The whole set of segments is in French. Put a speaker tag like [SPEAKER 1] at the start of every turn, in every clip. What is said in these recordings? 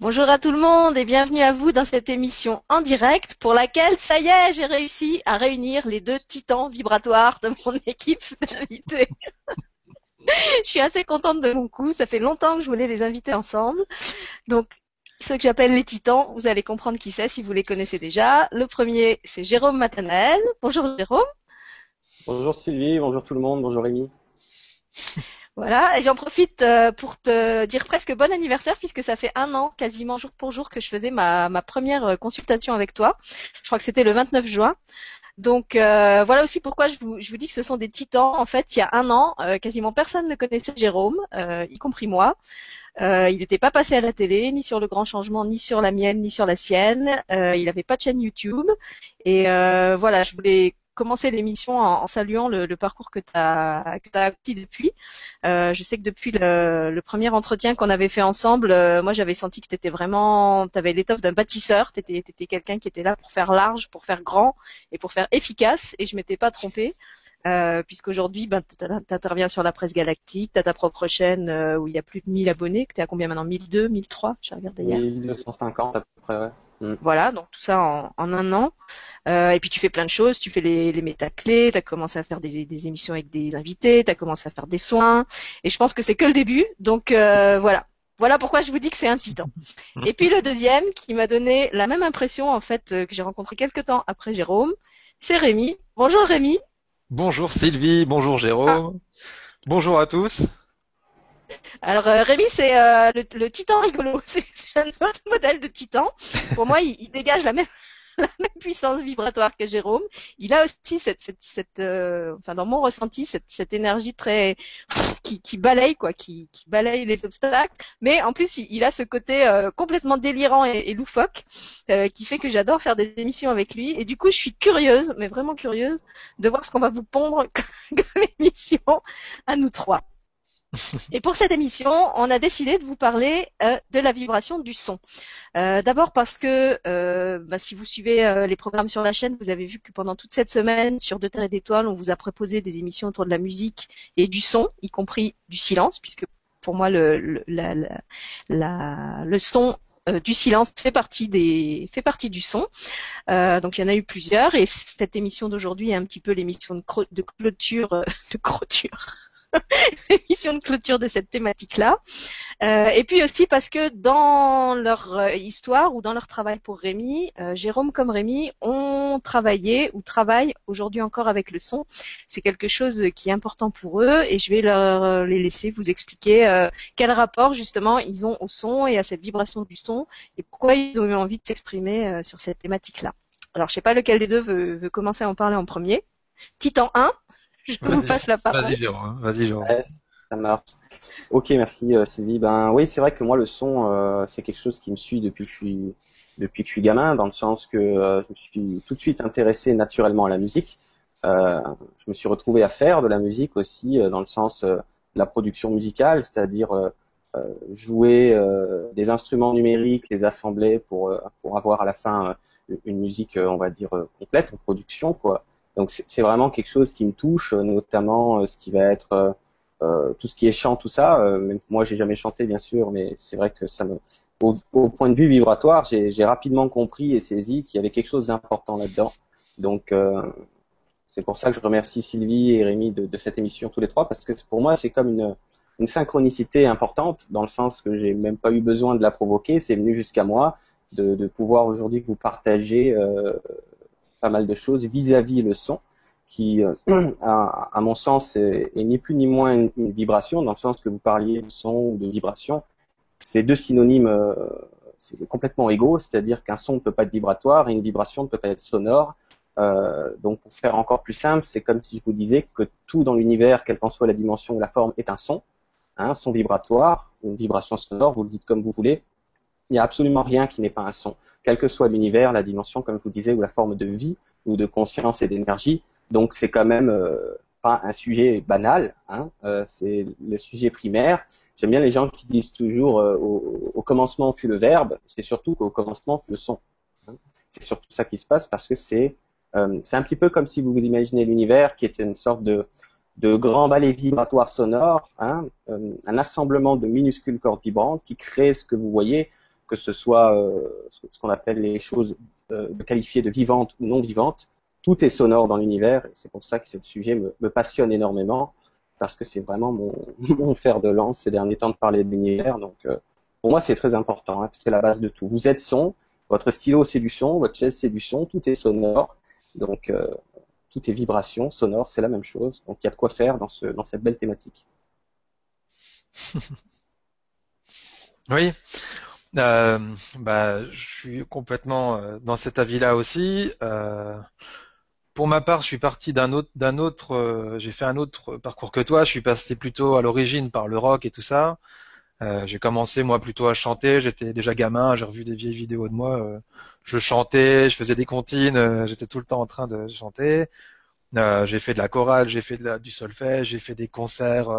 [SPEAKER 1] Bonjour à tout le monde et bienvenue à vous dans cette émission en direct pour laquelle, ça y est, j'ai réussi à réunir les deux titans vibratoires de mon équipe d'invités. je suis assez contente de mon coup, ça fait longtemps que je voulais les inviter ensemble. Donc, ceux que j'appelle les titans, vous allez comprendre qui c'est si vous les connaissez déjà. Le premier, c'est Jérôme Matanel. Bonjour Jérôme.
[SPEAKER 2] Bonjour Sylvie, bonjour tout le monde, bonjour Rémi.
[SPEAKER 1] Voilà, et j'en profite euh, pour te dire presque bon anniversaire puisque ça fait un an quasiment jour pour jour que je faisais ma, première euh, consultation avec toi. Je crois que c'était le 29 juin. Donc euh, voilà aussi pourquoi je vous, je vous, dis que ce sont des titans. En fait, il y a un an, quasiment personne ne connaissait Jérôme, y compris moi. il n'était pas passé à la télé, ni sur le grand changement, ni sur la mienne, ni sur la sienne. il n'avait pas de chaîne YouTube. Et voilà, je voulais commencer l'émission en, saluant le, parcours que tu as, que acquis depuis. Euh, je sais que depuis le, premier entretien qu'on avait fait ensemble, euh, moi j'avais senti que tu vraiment, tu avais l'étoffe d'un bâtisseur, tu étais, quelqu'un qui était là pour faire large, pour faire grand et pour faire efficace et je m'étais pas trompée. Euh, puisqu'aujourd'hui, ben, tu interviens sur la presse galactique, tu as ta propre chaîne euh, où il y a plus de 1000 abonnés, que tu es à combien maintenant? 1002, 1003 J'ai regardé hier.
[SPEAKER 2] 1250 à peu près, ouais.
[SPEAKER 1] Mm. Voilà, donc tout ça en, un an. Euh, et puis tu fais plein de choses, tu fais les, les métaclés, tu as commencé à faire des, émissions avec des invités, tu as commencé à faire des soins. Et je pense que c'est que le début. Donc euh, voilà. Voilà pourquoi je vous dis que c'est un titan. Et puis le deuxième, qui m'a donné la même impression en fait euh, que j'ai rencontré quelques temps après Jérôme, c'est Rémi. Bonjour Rémi.
[SPEAKER 3] Bonjour Sylvie, bonjour Jérôme. Ah. Bonjour à tous.
[SPEAKER 1] Alors euh, Rémi, c'est euh, le, titan rigolo. C'est un autre modèle de titan. Pour moi, il, dégage la même, la même puissance vibratoire que Jérôme. Il a aussi cette, euh, enfin dans mon ressenti, cette, énergie très qui, qui balaye quoi, qui, balaye les obstacles. Mais en plus, il, a ce côté complètement délirant et, et loufoque qui fait que j'adore faire des émissions avec lui. Et du coup, je suis curieuse, mais vraiment curieuse, de voir ce qu'on va vous pondre comme émission à nous trois. Et pour cette émission, on a décidé de vous parler euh, de la vibration du son. Euh, d'abord parce que euh, bah, si vous suivez les programmes sur la chaîne, vous avez vu que pendant toute cette semaine, sur Deux Terres et d'Étoiles, on vous a proposé des émissions autour de la musique et du son, y compris du silence, puisque pour moi, le, son du silence fait partie du son. donc il y en a eu plusieurs et cette émission d'aujourd'hui est un petit peu l'émission de, clôture de clôture émission de clôture de cette thématique-là. Euh, et puis aussi parce que dans leur euh, histoire ou dans leur travail pour Rémi, euh, Jérôme comme Rémi ont travaillé ou travaillent aujourd'hui encore avec le son. C'est quelque chose qui est important pour eux et je vais leur les laisser vous expliquer quel rapport justement ils ont au son et à cette vibration du son et pourquoi ils ont eu envie de s'exprimer sur cette thématique-là. Alors je sais pas lequel des deux veut, veut commencer à en parler en premier. Titan 1, je vous passe la parole.
[SPEAKER 3] Vas-y, Jérôme. Vas-y, Jérôme.
[SPEAKER 2] ça marche. Ok, merci euh, Sylvie. Ben oui, c'est vrai que moi le son, euh, c'est quelque chose qui me suit depuis que je suis depuis que je suis gamin, dans le sens que euh, je me suis tout de suite intéressé naturellement à la musique. Euh, je me suis retrouvé à faire de la musique aussi, dans le sens de la production musicale, c'est-à-dire jouer des instruments numériques, les assembler pour pour avoir à la fin une musique, on va dire complète en production, quoi. Donc c'est vraiment quelque chose qui me touche, euh, notamment euh, ce qui va être euh, tout ce qui est chant, tout ça. moi, j'ai jamais chanté, bien sûr, mais c'est vrai que ça me, au, point de vue vibratoire, j'ai rapidement compris et saisi qu'il y avait quelque chose d'important là-dedans. Donc c'est pour ça que je remercie Sylvie et Rémi de, cette émission tous les trois, parce que pour moi, c'est comme une, une synchronicité importante, dans le sens que j'ai même pas eu besoin de la provoquer, c'est venu jusqu'à moi de, de pouvoir aujourd'hui vous partager euh, pas mal de choses vis-à-vis le son, qui, euh, à, mon sens, est, ni plus ni moins une, vibration, dans le sens que vous parliez de son ou de vibration. C'est deux synonymes euh, c'est complètement égaux, c'est-à-dire qu'un son ne peut pas être vibratoire et une vibration ne peut pas être sonore. Euh, donc pour faire encore plus simple, c'est comme si je vous disais que tout dans l'univers, quelle qu'en soit la dimension ou la forme, est un son, un son vibratoire, une vibration sonore, vous le dites comme vous voulez, il n'y a absolument rien qui n'est pas un son, quel que soit l'univers, la dimension, comme je vous disais, ou la forme de vie, ou de conscience et d'énergie. Donc c'est quand même euh, pas un sujet banal, hein, euh, c'est le sujet primaire. J'aime bien les gens qui disent toujours euh, au, commencement fut le verbe, c'est surtout qu'au commencement fut le son. Hein. C'est surtout ça qui se passe parce que c'est c'est un petit peu comme si vous vous imaginez l'univers qui est une sorte de de grands ballets vibratoires sonores, hein, un assemblement de minuscules cordes vibrantes qui créent ce que vous voyez que ce soit ce qu'on appelle les choses qualifiées de vivantes ou non vivantes, tout est sonore dans l'univers. Et c'est pour ça que ce sujet me, me passionne énormément parce que c'est vraiment mon, mon, fer de lance ces derniers temps de parler de l'univers. Donc, pour moi, c'est très important. Hein, c'est la base de tout. Vous êtes son, votre stylo c'est du son, votre chaise c'est du son, tout est sonore. Donc, euh, tout est vibration, sonore, c'est la même chose. Donc, il y a de quoi faire dans, ce, dans cette belle thématique.
[SPEAKER 3] oui. Euh, bah, je suis complètement euh, dans cet avis-là aussi. Euh, pour ma part, je suis parti d'un autre, d'un autre, euh, j'ai fait un autre parcours que toi. Je suis passé plutôt à l'origine par le rock et tout ça. Euh, j'ai commencé moi plutôt à chanter. J'étais déjà gamin, j'ai revu des vieilles vidéos de moi. Je chantais, je faisais des comptines, j'étais tout le temps en train de chanter. j'ai fait de la chorale, j'ai fait du solfège, j'ai fait des concerts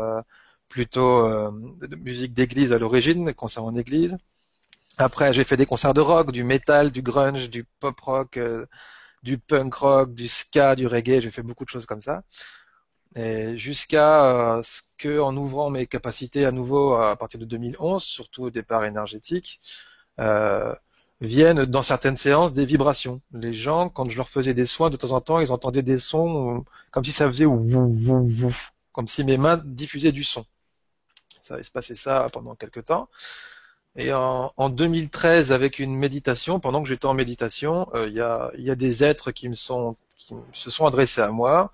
[SPEAKER 3] plutôt de musique d'église à l'origine, concerts en église. Après, j'ai fait des concerts de rock, du metal, du grunge, du pop rock, du punk rock, du ska, du reggae. J'ai fait beaucoup de choses comme ça et jusqu'à euh, ce que, en ouvrant mes capacités à nouveau à partir de 2011, surtout au départ énergétique, euh, viennent dans certaines séances des vibrations. Les gens, quand je leur faisais des soins, de temps en temps, ils entendaient des sons comme si ça faisait ouf, comme si mes mains diffusaient du son. Ça va se passer ça pendant quelques temps. Et en, en 2013, avec une méditation, pendant que j'étais en méditation, euh, il y, a, y, a, des êtres qui me sont, qui se sont adressés à moi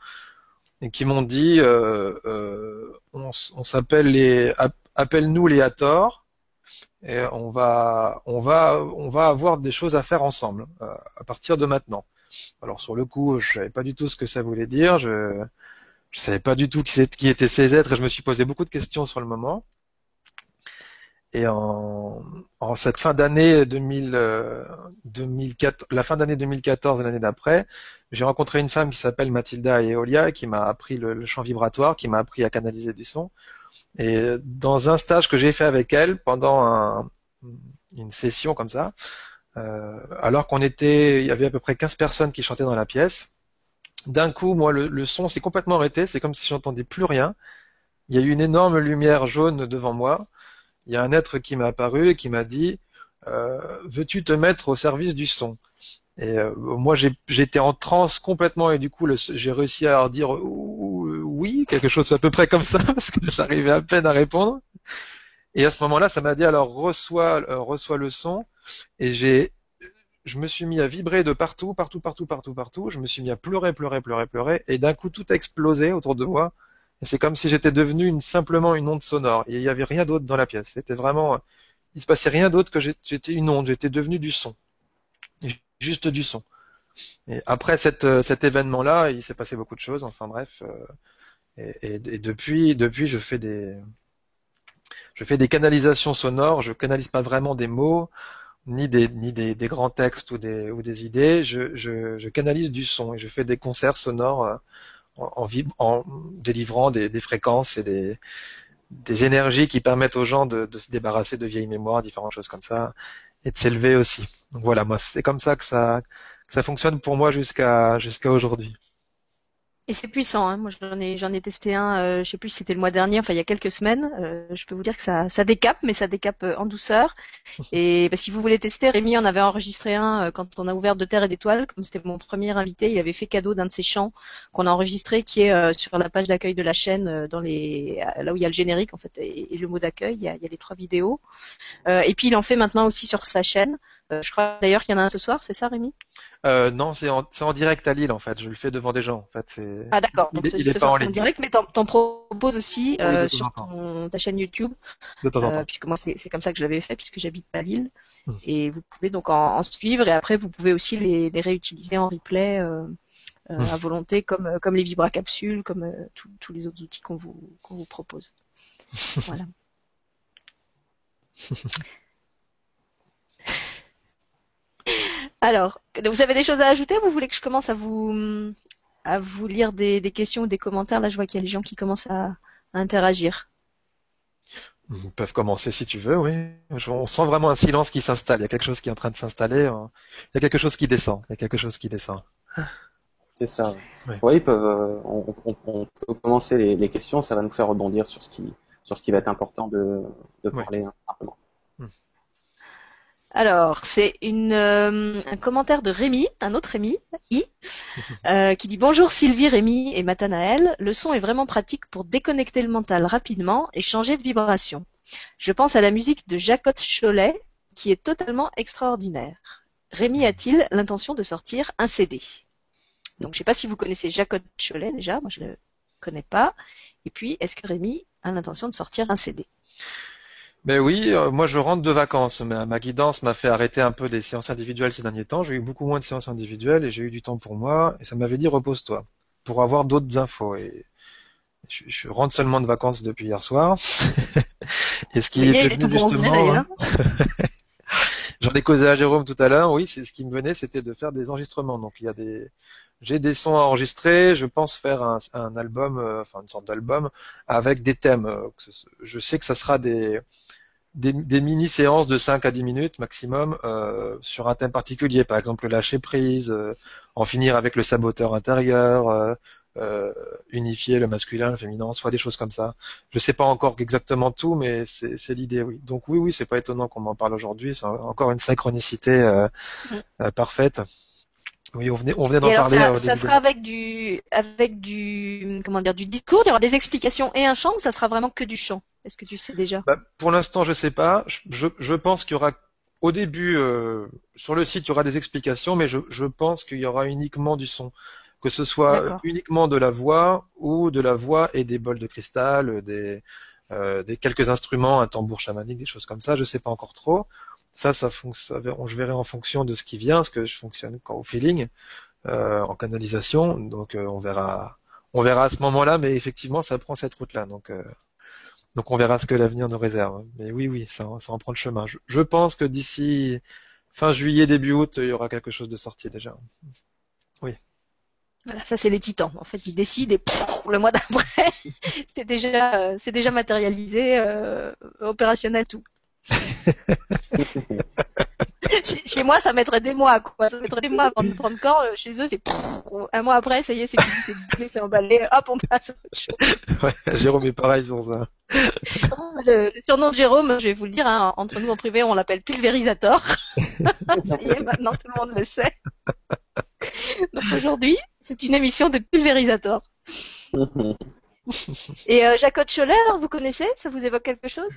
[SPEAKER 3] et qui m'ont dit euh, euh, on, s'appelle les appelle-nous les Hathor et on va on va on va avoir des choses à faire ensemble euh, à partir de maintenant. Alors sur le coup, je savais pas du tout ce que ça voulait dire, je je savais pas du tout qui, qui étaient ces êtres et je me suis posé beaucoup de questions sur le moment. Et en, en cette fin d'année 2000, euh, la fin d'année 2014 et l'année d'après, j'ai rencontré une femme qui s'appelle Mathilda Eolia qui m'a appris le, chant vibratoire, qui m'a appris à canaliser du son. Et dans un stage que j'ai fait avec elle pendant un, une session comme ça, euh, alors qu'on était, il y avait à peu près 15 personnes qui chantaient dans la pièce. D'un coup, moi, le, le son s'est complètement arrêté. C'est comme si j'entendais plus rien. Il y a eu une énorme lumière jaune devant moi il y a un être qui m'a apparu et qui m'a dit euh, veux-tu te mettre au service du son? Et euh, moi j'étais en transe complètement et du coup j'ai réussi à leur dire oui quelque chose à peu près comme ça parce que j'arrivais à peine à répondre. Et à ce moment-là ça m'a dit alors reçois euh, reçois le son. Et j'ai je me suis mis à vibrer de partout partout partout partout partout. Je me suis mis à pleurer pleurer pleurer pleurer. Et d'un coup tout a explosé autour de moi et c'est comme si j'étais devenu une, simplement une onde sonore. Et il n'y avait rien d'autre dans la pièce. C'était vraiment, il se passait rien d'autre que j'étais une onde. J'étais devenu du son. Juste du son. Et après cette, euh, cet événement-là, il s'est passé beaucoup de choses. Enfin bref. Euh, et, et, depuis, depuis, je fais des, je fais des canalisations sonores. Je canalise pas vraiment des mots, ni des, ni des grands textes ou des, ou des idées. Je, je, je, canalise du son et je fais des concerts sonores euh, en, en délivrant des, fréquences et des, des énergies qui permettent aux gens de, de, se débarrasser de vieilles mémoires, différentes choses comme ça, et de s'élever aussi. Donc voilà, moi c'est comme ça que ça que ça fonctionne pour moi jusqu'à jusqu'à aujourd'hui.
[SPEAKER 1] Et c'est puissant. Hein. Moi, j'en ai, j'en ai testé un. Euh, je sais plus si c'était le mois dernier, enfin il y a quelques semaines. Euh, je peux vous dire que ça, ça décape, mais ça décape euh, en douceur. Et bah, si vous voulez tester, Rémi en avait enregistré un euh, quand on a ouvert de Terre et d'étoiles. Comme c'était mon premier invité, il avait fait cadeau d'un de ses chants qu'on a enregistré, qui est sur la page d'accueil de la chaîne, dans les, là où il y a le générique en fait et, le mot d'accueil. Il y a, il y a les trois vidéos. et puis il en fait maintenant aussi sur sa chaîne. Je crois d'ailleurs qu'il y en a un ce soir. C'est ça, Rémi?
[SPEAKER 3] Euh, non, c'est en, en, direct à Lille en fait. Je le fais devant des gens en fait.
[SPEAKER 1] Ah d'accord. Il, il, est pas en, direct, mais t'en proposes aussi euh, sur ta chaîne YouTube.
[SPEAKER 3] De temps en temps.
[SPEAKER 1] Euh, puisque moi c'est comme ça que je l'avais fait puisque j'habite pas Lille. Hmm. Et vous pouvez donc en, suivre et après vous pouvez aussi les, les réutiliser en replay euh, hmm. à volonté comme comme les vibracapsules, comme tous les autres outils qu'on vous qu'on vous propose. voilà. Alors, vous avez des choses à ajouter Vous voulez que je commence à vous à vous lire des, questions ou des commentaires? Là, je vois qu'il y a des gens qui commencent à, interagir.
[SPEAKER 3] Ils peuvent commencer si tu veux, oui. On sent vraiment un silence qui s'installe. Il y a quelque chose qui est en train de s'installer. Hein. Il y a quelque chose qui descend. Il y a quelque chose qui descend.
[SPEAKER 2] C'est ça. Oui, euh, on, peut commencer les, questions. Ça va nous faire rebondir sur ce qui, sur ce qui va être important de, parler hein,
[SPEAKER 1] Alors, c'est une, euh, un commentaire de Rémi, un autre Rémi, I, euh, qui dit Bonjour Sylvie, Rémi et Matanaël. Le son est vraiment pratique pour déconnecter le mental rapidement et changer de vibration. Je pense à la musique de Jacotte Cholet, qui est totalement extraordinaire. Rémi a-t-il l'intention de sortir un CD Donc, je ne sais pas si vous connaissez Jacotte Cholet déjà, moi je ne le connais pas. Et puis, est-ce que Rémi a l'intention de sortir un CD
[SPEAKER 3] Ben oui, euh, moi je rentre de vacances. Ma, ma guidance m'a fait arrêter un peu les séances individuelles ces derniers temps. J'ai eu beaucoup moins de séances individuelles et j'ai eu du temps pour moi. Et ça m'avait dit repose-toi pour avoir d'autres infos. Et je, je rentre seulement de vacances depuis hier soir. et ce qui
[SPEAKER 1] Oui,
[SPEAKER 3] est
[SPEAKER 1] et
[SPEAKER 3] venu
[SPEAKER 1] tout bronzé,
[SPEAKER 3] justement. J'en ai causé à Jérôme tout à l'heure. Oui, c'est ce qui me venait, c'était de faire des enregistrements. Donc il y a des, j'ai des sons à enregistrer. Je pense faire un, un album, euh, enfin une sorte d'album avec des thèmes. Euh, Je sais que ça sera des, des, des mini séances de 5 à 10 minutes maximum euh, sur un thème particulier. Par exemple, le lâcher prise, euh, en finir avec le saboteur intérieur. euh, euh, unifier le masculin, le féminin, soit des choses comme ça. Je sais pas encore exactement tout, mais c'est c'est l'idée, oui. Donc oui, oui, c'est pas étonnant qu'on m'en parle aujourd'hui. C'est encore une synchronicité euh,
[SPEAKER 1] Mm.
[SPEAKER 3] euh, parfaite. Oui, on venait, on venait d'en parler.
[SPEAKER 1] ça, ça sera avec du, avec du, comment dire, du discours, il y aura des explications et un chant, ou ça sera vraiment que du chant? Est-ce que tu sais déjà?
[SPEAKER 3] Bah, pour l'instant, je sais pas. Je, je, je pense qu'il y aura au début euh, sur le site, il y aura des explications, mais je, je pense qu'il y aura uniquement du son, que ce soit uniquement de la voix ou de la voix et des bols de cristal, des, euh, des quelques instruments, un tambour chamanique, des choses comme ça. Je sais pas encore trop. Ça, ça fonctionne. Je verrai en fonction de ce qui vient, ce que je fonctionne au feeling, euh, en canalisation. Donc, euh, on verra, on verra à ce moment-là. Mais effectivement, ça prend cette route-là. Donc, euh, donc on verra ce que l'avenir nous réserve. Mais oui, oui, ça, ça en prend le chemin. Je, je pense que d'ici fin juillet, début août, il y aura quelque chose de sorti déjà.
[SPEAKER 1] Voilà, ça c'est les titans. En fait, ils décident et pff, le mois d'après, c'est déjà, euh, c'est déjà matérialisé, euh, opérationnel tout. chez, chez moi, ça mettrait des mois, quoi. Ça mettrait des mois avant de prendre corps. Euh, Chez eux, c'est un mois après, ça y est, c'est fini, c'est emballé. Hop, on passe à autre chose.
[SPEAKER 3] Ouais, Jérôme est pareil sur ça.
[SPEAKER 1] Le, le surnom de Jérôme, je vais vous le dire, hein, entre nous en privé, on l'appelle pulvérisateur. ça y est, maintenant tout le monde le sait. Donc aujourd'hui, c'est une émission de pulvérisateur. Et euh, Jacotte Cholet, alors vous connaissez? Ça vous évoque quelque chose?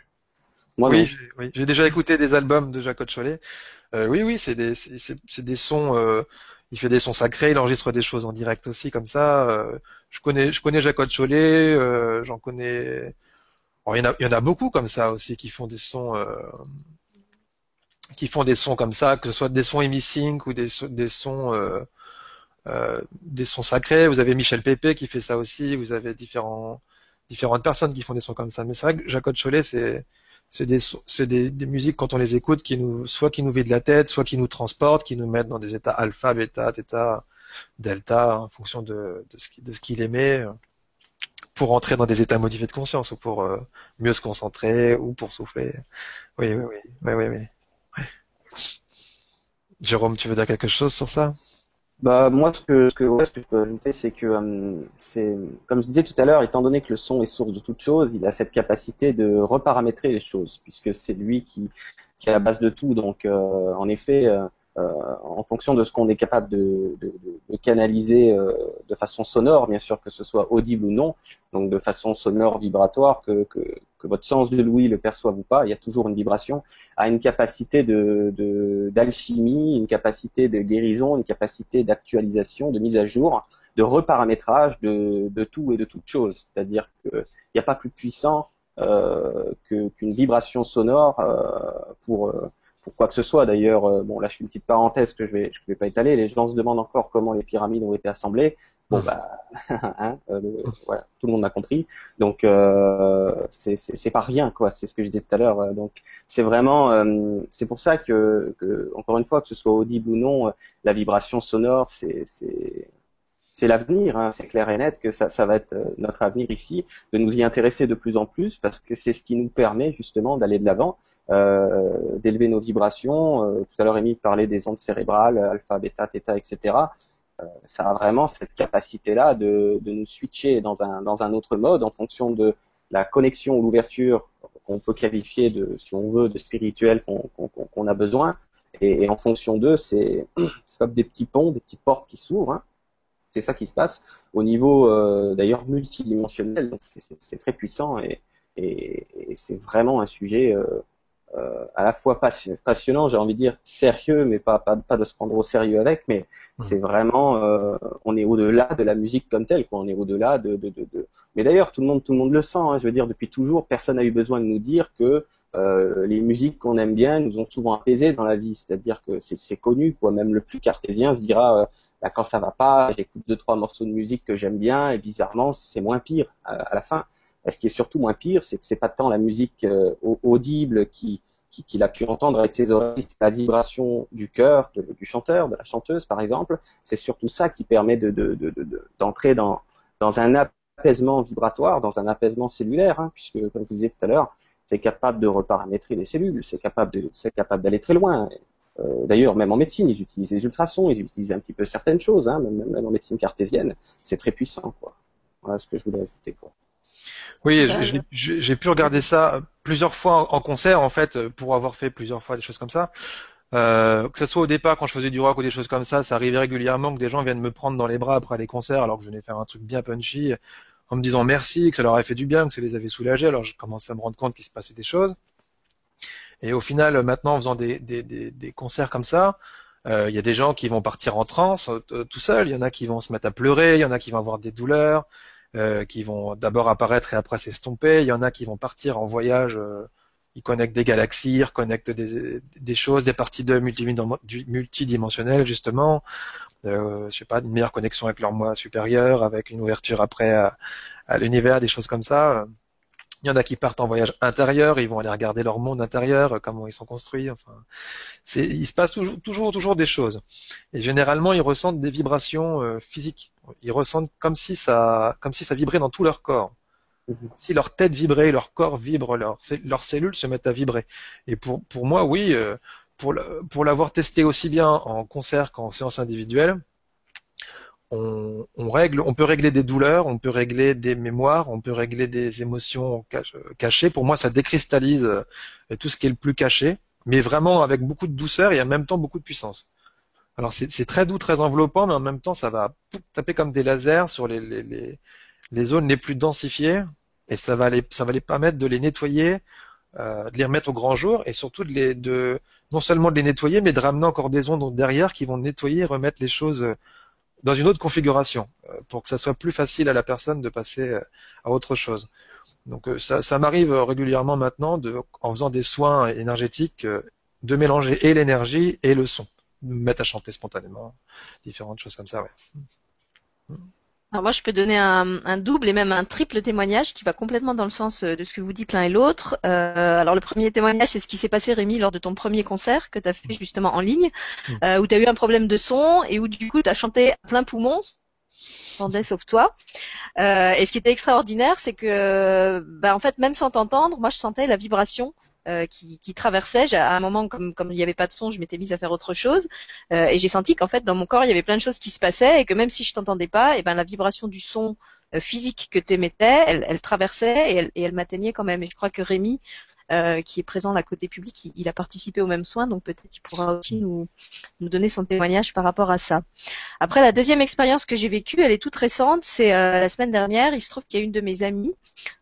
[SPEAKER 2] Moi,
[SPEAKER 3] oui,
[SPEAKER 2] non.
[SPEAKER 3] j'ai oui, j'ai déjà écouté des albums de Jacob Cholet. Euh, oui, oui, c'est des, c'est des sons. euh, il fait des sons sacrés, il enregistre des choses en direct aussi, comme ça. euh, je connais, je connais Jacob Cholet. J'en connais. Il y en a, il y en a beaucoup comme ça aussi qui font des sons, qui font des sons comme ça, que ce soit des sons émissing ou des sons, euh, euh, des sons sacrés. Vous avez Michel Pépé qui fait ça aussi. Vous avez différents, différentes personnes qui font des sons comme ça. Mais c'est vrai que Jacob Cholet, c'est c'est des, des, des musiques quand on les écoute qui nous, soit qui nous vident la tête, soit qui nous transportent, qui nous mettent dans des états alpha, bêta, theta, delta, en fonction de, de ce de ce qu'il euh, pour entrer dans des états modifiés de conscience, ou pour euh, mieux se concentrer, ou pour souffler. Oui, oui, oui, oui, oui, oui. Jérôme, tu veux dire quelque chose sur ça?
[SPEAKER 2] Bah moi ce que ce que, ouais, ce que je peux ajouter c'est que euh, c'est comme je disais tout à l'heure étant donné que le son est source de toute chose il a cette capacité de reparamétrer les choses puisque c'est lui qui qui est la base de tout. Donc euh, en effet euh, en fonction de ce qu'on est capable de, canaliser euh, de façon sonore bien sûr que ce soit audible ou non donc de façon sonore vibratoire que votre sens de l'ouïe le perçoive ou pas il y a toujours une vibration a une capacité d'alchimie, une capacité de guérison, une capacité d'actualisation, de mise à jour, de reparamétrage de, de tout et de toute chose. C'est-à-dire qu'il n'y a pas plus puissant euh, qu'une vibration sonore euh, pour euh, pour quoi que ce soit. D'ailleurs, euh, bon là je fais une petite parenthèse que je vais je vais pas étaler. Les gens se demandent encore comment les pyramides ont été assemblées. Bon bah hein, euh, voilà, tout le monde a compris. Donc euh, c'est pas rien quoi. C'est ce que je disais tout à l'heure. Donc c'est vraiment, euh, c'est pour ça que, que, encore une fois, que ce soit audible ou non, euh, la vibration sonore, c'est, c'est, l'avenir. Hein, c'est clair et net que ça, ça va être euh, notre avenir ici, de nous y intéresser de plus en plus, parce que c'est ce qui nous permet justement d'aller de l'avant, euh, d'élever nos vibrations. Euh, tout à l'heure, Émile parlait des ondes cérébrales, alpha, bêta, theta, etc. Euh, ça a vraiment cette capacité-là de, de nous switcher dans un, dans un autre mode en fonction de la connexion ou l'ouverture qu'on peut qualifier de, si on veut, de spirituel qu'on qu'on- qu'on a besoin. Et, en fonction d'eux, c'est comme des petits ponts, des petites portes qui s'ouvrent. Hein. C'est ça qui se passe au niveau euh, d'ailleurs multidimensionnel. Donc c'est très puissant et, et, et c'est vraiment un sujet euh, euh, à la fois passionnant, j'ai envie de dire sérieux, mais pas, pas, pas de se prendre au sérieux avec, mais mmh. c'est vraiment, euh, on est au-delà de la musique comme telle, quoi. On est au-delà de, de, de, de, Mais d'ailleurs, tout le monde, tout le monde le sent. Hein, je veux dire, depuis toujours, personne n'a eu besoin de nous dire que euh, les musiques qu'on aime bien nous ont souvent apaisés dans la vie. C'est-à-dire que c'est connu, quoi. Même le plus cartésien se dira, bah, quand ça va pas, j'écoute deux trois morceaux de musique que j'aime bien, et bizarrement, c'est moins pire à la fin ce qui est surtout moins pire, c'est que c'est pas tant la musique euh, audible qui qu'il a pu entendre avec ses oreilles, c'est la vibration du cœur du chanteur, de la chanteuse par exemple. C'est surtout ça qui permet d'entrer de, de, dans, dans un apaisement vibratoire, dans un apaisement cellulaire, hein, puisque comme je vous disais tout à l'heure, c'est capable de reparamétrer les cellules, c'est capable d'aller très loin. Euh, D'ailleurs, même en médecine, ils utilisent les ultrasons, ils utilisent un petit peu certaines choses, hein, même, même en médecine cartésienne, c'est très puissant, quoi. Voilà ce que je voulais ajouter, quoi.
[SPEAKER 3] Oui, j'ai pu regarder ça plusieurs fois en concert en fait, pour avoir fait plusieurs fois des choses comme ça. Euh, que ce soit au départ quand je faisais du rock ou des choses comme ça, ça arrivait régulièrement que des gens viennent me prendre dans les bras après les concerts alors que je venais faire un truc bien punchy en me disant merci, que ça leur avait fait du bien, que ça les avait soulagés. Alors je commençais à me rendre compte qu'il se passait des choses. Et au final, maintenant, en faisant des, des, des, des concerts comme ça, euh, il y a des gens qui vont partir en transe euh, tout seuls, il y en a qui vont se mettre à pleurer, il y en a qui vont avoir des douleurs, euh, qui vont d'abord apparaître et après s'estomper. Il y en a qui vont partir en voyage. Euh, ils connectent des galaxies, ils reconnectent des, des choses, des parties de multidimensionnelles justement. Euh, je sais pas, une meilleure connexion avec leur moi supérieur, avec une ouverture après à, à l'univers, des choses comme ça. Il y en a qui partent en voyage intérieur, ils vont aller regarder leur monde intérieur, comment ils sont construits. Enfin, c'est, il se passe toujours, toujours, toujours des choses. Et généralement, ils ressentent des vibrations euh, physiques. Ils ressentent comme si ça, comme si ça vibrait dans tout leur corps. Mhm. Si leur tête vibrait, leur corps vibre, leur, leurs cellules se mettent à vibrer. Et pour, pour moi, oui, euh, pour, pour l'avoir testé aussi bien en concert qu'en séance individuelle, on, règle, on peut régler des douleurs, on peut régler des mémoires, on peut régler des émotions cachées. Pour moi, ça décristallise euh, tout ce qui est le plus caché, mais vraiment avec beaucoup de douceur et en même temps beaucoup de puissance. Alors c'est très doux, très enveloppant, mais en même temps, ça va taper comme des lasers sur les, les, les, zones les plus densifiées, et ça va les, ça va les permettre de les nettoyer, euh, de les remettre au grand jour, et surtout de les, de non seulement de les nettoyer, mais de ramener encore des ondes derrière qui vont nettoyer, et remettre les choses dans une autre configuration euh, pour que ça soit plus facile à la personne de passer euh, à autre chose. Donc euh, ça, ça m'arrive régulièrement maintenant de, en faisant des soins énergétiques de mélanger et l'énergie et le son, de me mettre à chanter spontanément, différentes choses comme ça. Ouais.
[SPEAKER 1] Alors moi, je peux donner un, double et même un triple témoignage qui va complètement dans le sens euh, de ce que vous dites l'un et l'autre. Euh, alors le premier témoignage, c'est ce qui s'est passé, Rémi, lors de ton premier concert que tu as fait justement en ligne, mm. euh, où tu as eu un problème de son et où du coup tu as chanté à plein poumon, sauf toi. et ce qui était extraordinaire, c'est que, bah, en fait, même sans t'entendre, moi je sentais la vibration euh, qui, qui, traversait. À un moment, comme, il n'y avait pas de son, je m'étais mise à faire autre chose. Euh, et j'ai senti qu'en fait, dans mon corps, il y avait plein de choses qui se passaient et que même si je t'entendais pas, et eh ben la vibration du son euh, physique que tu émettais, elle, traversait et elle, m'atteignait quand même. Et je crois que Rémi, qui est présent à côté public, il, a participé aux mêmes soins, donc peut-être il pourra aussi nous, nous donner son témoignage par rapport à ça. Après, la deuxième expérience que j'ai vécue, elle est toute récente, c'est euh, la semaine dernière. Il se trouve qu'il y a une de mes amies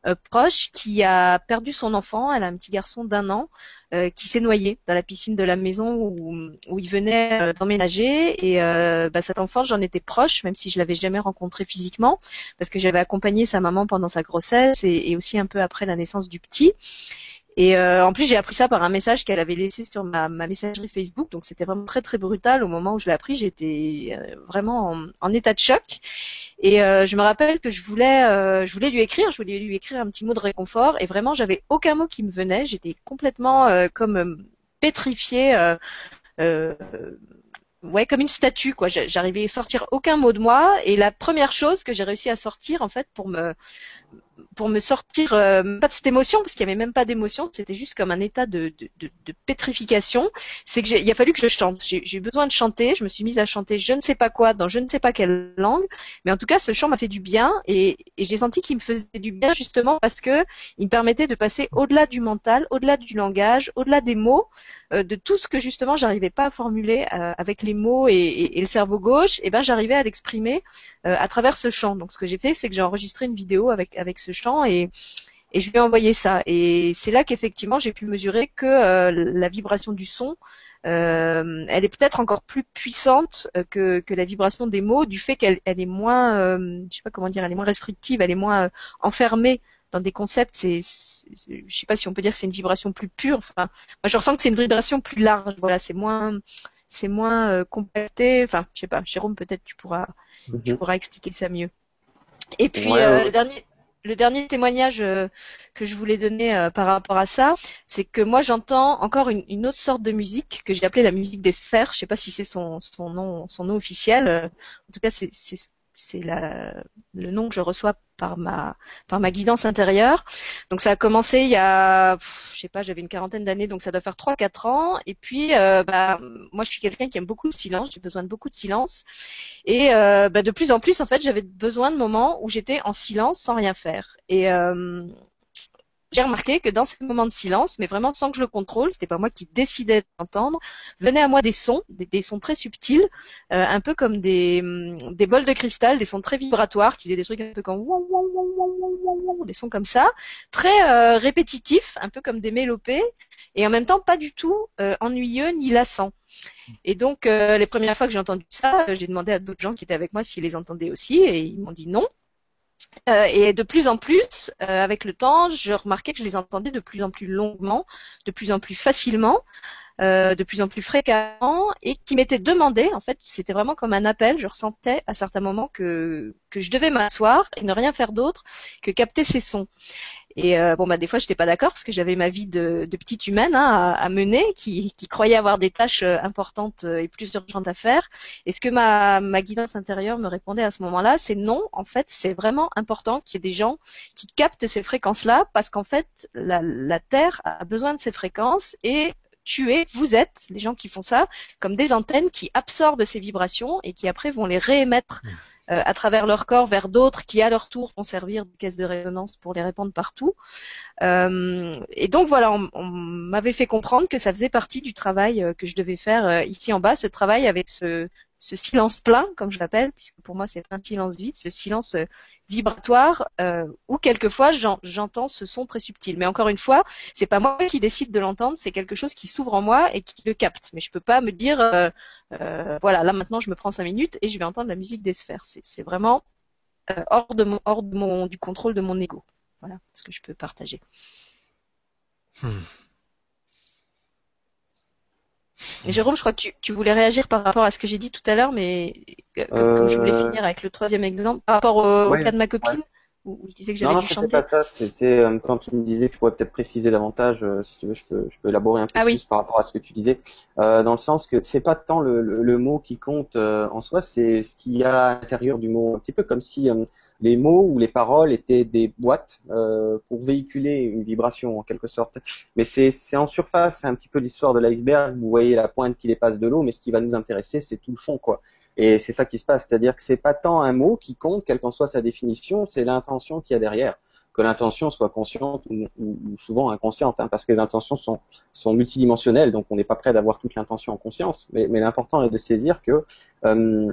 [SPEAKER 1] euh, proches qui a perdu son enfant. Elle a un petit garçon d'un an. qui s'est noyé dans la piscine de la maison où, où il venait d'emménager et bah, cet enfant j'en étais proche même si je l'avais jamais rencontré physiquement parce que j'avais accompagné sa maman pendant sa grossesse et, et, aussi un peu après la naissance du petit et euh, en plus, j'ai appris ça par un message qu'elle avait laissé sur ma, messagerie Facebook. Donc, c'était vraiment très très brutal. Au moment où je l'ai appris, j'étais euh, vraiment en, état de choc. Et euh, je me rappelle que je voulais, je voulais lui écrire, je voulais lui écrire un petit mot de réconfort. Et vraiment, j'avais aucun mot qui me venait. J'étais complètement comme pétrifiée. ouais, comme une statue, quoi. J'arrivais à sortir aucun mot de moi. Et la première chose que j'ai réussi à sortir, en fait, pour me pour me sortir euh, pas de cette émotion parce qu'il y avait même pas d'émotion, c'était juste comme un état de, de, de, de pétrification. C'est que il a fallu que je chante. J'ai eu besoin de chanter. Je me suis mise à chanter je ne sais pas quoi dans je ne sais pas quelle langue, mais en tout cas ce chant m'a fait du bien et, et j'ai senti qu'il me faisait du bien justement parce que il me permettait de passer au-delà du mental, au-delà du langage, au-delà des mots, euh, de tout ce que justement j'arrivais pas à formuler euh, avec les mots et, et, et, le cerveau gauche. Et ben j'arrivais à l'exprimer à travers ce chant. Donc ce que j'ai fait, c'est que j'ai enregistré une vidéo avec avec ce chant et, et je lui ai envoyé ça. Et c'est là qu'effectivement j'ai pu mesurer que euh, la vibration du son, euh, elle est peut-être encore plus puissante euh, que, que, la vibration des mots, du fait qu'elle elle est moins, euh, je sais pas comment dire, elle est moins restrictive, elle est moins enfermée dans des concepts. C'est, je sais pas si on peut dire que c'est une vibration plus pure. Enfin, moi je ressens que c'est une vibration plus large. Voilà, c'est moins, c'est moins compacté. Enfin, je sais pas. Jérôme, peut-être tu pourras, mm-hmm. tu pourras expliquer ça mieux. Et puis ouais, le dernier le dernier témoignage euh, que je voulais donner euh, par rapport à ça, c'est que moi j'entends encore une, autre sorte de musique que j'ai appelée la musique des sphères. Je sais pas si c'est son, son nom son nom officiel. Euh, en tout cas, c'est c'est le nom que je reçois par ma par ma guidance intérieure. Donc ça a commencé il y a je sais pas, j'avais une quarantaine d'années donc ça doit faire trois quatre ans et puis euh, bah moi je suis quelqu'un qui aime beaucoup le silence, j'ai besoin de beaucoup de silence et euh, bah, de plus en plus en fait, j'avais besoin de moments où j'étais en silence sans rien faire. Euh, j'ai remarqué que dans ces moments de silence, mais vraiment sans que je le contrôle, c'était pas moi qui décidais d'entendre, venaient à moi des sons, des, sons très subtils, euh, un peu comme des, des bols de cristal, des sons très vibratoires, qui faisaient des trucs un peu comme des sons comme ça, très euh, répétitifs, un peu comme des mélopées, et en même temps pas du tout euh, ennuyeux ni lassant. Et donc les premières fois que j'ai entendu ça, j'ai demandé à d'autres gens qui étaient avec moi s'ils les entendaient aussi, et ils m'ont dit non. Euh, et de plus en plus, euh, avec le temps, je remarquais que je les entendais de plus en plus longuement, de plus en plus facilement, euh, de plus en plus fréquemment, et qui m'étaient demandé, en fait, c'était vraiment comme un appel, je ressentais à certains moments que je devais m'asseoir et ne rien faire d'autre que capter ces sons. Et euh, bon, bah des fois, j'étais pas d'accord parce que j'avais ma vie de, de petite humaine hein, à, mener, qui, qui, croyait avoir des tâches euh, importantes euh, et plus urgentes à faire. Et ce que ma, ma guidance intérieure me répondait à ce moment-là, c'est non. En fait, c'est vraiment important qu'il y ait des gens qui captent ces fréquences-là, parce qu'en fait, la, la Terre a besoin de ces fréquences et tu es, vous êtes, les gens qui font ça, comme des antennes qui absorbent ces vibrations et qui après vont les réémettre. Euh, à travers leur corps vers d'autres qui à leur tour vont servir de caisse de résonance pour les répandre partout. Euh, et donc voilà, on, on m'avait fait comprendre que ça faisait partie du travail euh, que je devais faire ici en bas, ce travail avec ce, ce silence plein, comme je l'appelle, puisque pour moi c'est un silence vide, ce silence euh, vibratoire, euh, où quelquefois j'entends ce son très subtil. Mais encore une fois, c'est pas moi qui décide de l'entendre, c'est quelque chose qui s'ouvre en moi et qui le capte. Mais je peux pas me dire, euh, voilà, là maintenant je me prends cinq minutes et je vais entendre la musique des sphères. C'est vraiment hors de mon, hors du contrôle de mon ego. Voilà ce que je peux partager. Hmm. Jérôme, je crois que tu, voulais réagir par rapport à ce que j'ai dit tout à l'heure, mais comme, je voulais euh, finir avec le troisième exemple, par rapport au, cas de ma copine, où, je disais que j'avais dû chanter.
[SPEAKER 2] Non, pas ça. C'était euh, quand tu me disais que tu pourrais peut-être préciser davantage, euh, si tu veux, je peux, je peux élaborer un peu ah plus par rapport à ce que tu disais, dans le sens que c'est pas tant le, le, mot qui compte en soi, c'est ce qu'il y a à l'intérieur du mot, un petit peu comme si les mots ou les paroles étaient des boîtes euh, pour véhiculer une vibration en quelque sorte. Mais c'est en surface, c'est un petit peu l'histoire de l'iceberg. Vous voyez la pointe qui dépasse de l'eau, mais ce qui va nous intéresser, c'est tout le fond, quoi. Et c'est ça qui se passe, c'est-à-dire que c'est pas tant un mot qui compte, quelle qu'en soit sa définition, c'est l'intention qu'il y a derrière. Que l'intention soit consciente ou, souvent inconsciente, hein, parce que les intentions sont, sont multidimensionnelles, donc on n'est pas prêt d'avoir toute l'intention en conscience. Mais, mais l'important est de saisir que euh,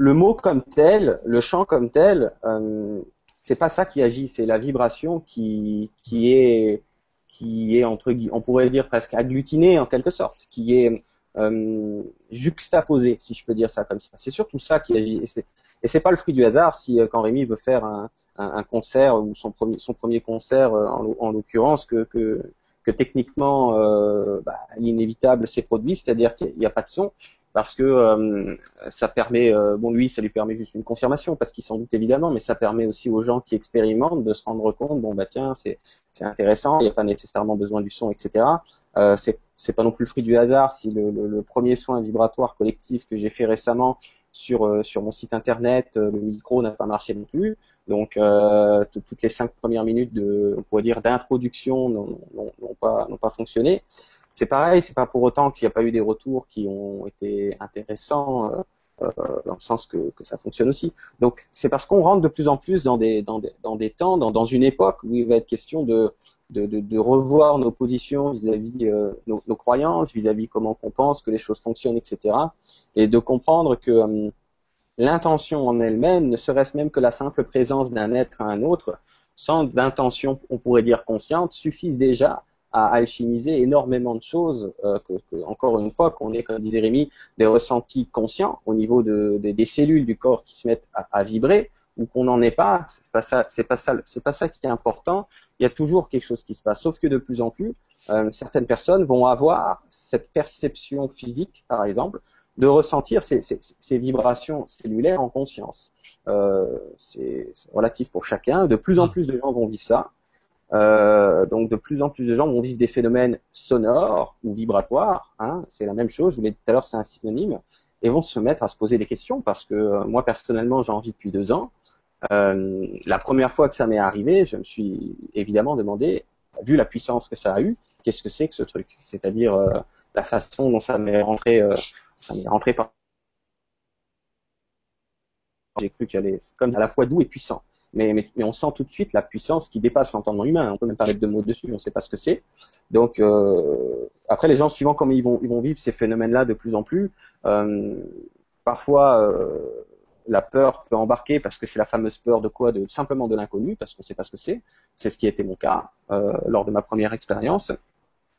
[SPEAKER 2] le mot comme tel, le chant comme tel, euh, c'est pas ça qui agit, c'est la vibration qui, qui est qui est entre on pourrait dire presque agglutinée en quelque sorte, qui est euh, juxtaposée, si je peux dire ça comme ça. C'est surtout ça qui agit. Et c'est, pas le fruit du hasard si euh, quand Rémi veut faire un, un, concert ou son premier, son premier concert euh, en, en l'occurrence que, que, que techniquement bah, l'inévitable s'est produit, c'est-à-dire qu'il n'y a pas de son, parce que euh, ça permet, euh, bon lui, ça lui permet juste une confirmation, parce qu'il s'en doute évidemment, mais ça permet aussi aux gens qui expérimentent de se rendre compte, bon bah tiens, c'est intéressant, il n'y a pas nécessairement besoin du son, etc. Euh, c'est c'est pas non plus le fruit du hasard si le, le, premier soin vibratoire collectif que j'ai fait récemment sur euh, sur mon site internet, le micro n'a pas marché non plus. Donc euh, toutes les cinq premières minutes de, on pourrait dire, d'introduction n'ont pas, pas fonctionné. C'est pareil, c'est pas pour autant qu'il n'y a pas eu des retours qui ont été intéressants. Euh, euh, dans le sens que, que, ça fonctionne aussi. Donc c'est parce qu'on rentre de plus en plus dans des, dans des, dans des temps, dans, dans, une époque où il va être question de, de, de, de revoir nos positions vis-à-vis euh, nos, croyances, vis-à-vis comment on pense que les choses fonctionnent, etc. Et de comprendre que euh, l'intention en elle-même, ne serait-ce même que la simple présence d'un être à un autre, sans intention, on pourrait dire consciente, suffisent déjà à alchimiser énormément de choses, euh, encore une fois, qu'on ait, comme disait Rémi, des ressentis conscients au niveau de, de, des cellules du corps qui se mettent à, vibrer, ou qu'on n'en ait pas, c'est pas pas ça qui est important. Il y a toujours quelque chose qui se passe, sauf que de plus en plus, euh, certaines personnes vont avoir cette perception physique, par exemple, de ressentir ces, ces, ces vibrations cellulaires en conscience. Euh, c'est relatif pour chacun. De plus en mmh. plus de gens vont vivre ça. Euh, donc de plus en plus de gens vont vivre des phénomènes sonores ou vibratoires. Hein, c'est la même chose. Je vous l'ai dit tout à l'heure, c'est un synonyme. Et vont se mettre à se poser des questions parce que euh, moi personnellement, j'en vis depuis deux ans. Euh, la première fois que ça m'est arrivé, je me suis évidemment demandé, vu la puissance que ça a eu, qu'est-ce que c'est que ce truc? C'est-à-dire euh, la façon dont ça m'est rentré, euh, ça m'est rentré par. J'ai cru qu'il allait comme à la fois doux et puissant mais, mais, mais, on sent tout de suite la puissance qui dépasse l'entendement humain. On peut même pas mettre de mots dessus, on ne sait pas ce que c'est. Donc euh, après, les gens suivant comment ils vont, ils vont vivre ces phénomènes-là de plus en plus, euh, parfois euh, la peur peut embarquer parce que c'est la fameuse peur de quoi? De simplement de l'inconnu, parce qu'on ne sait pas ce que c'est. C'est ce qui a été mon cas euh, lors de ma première expérience.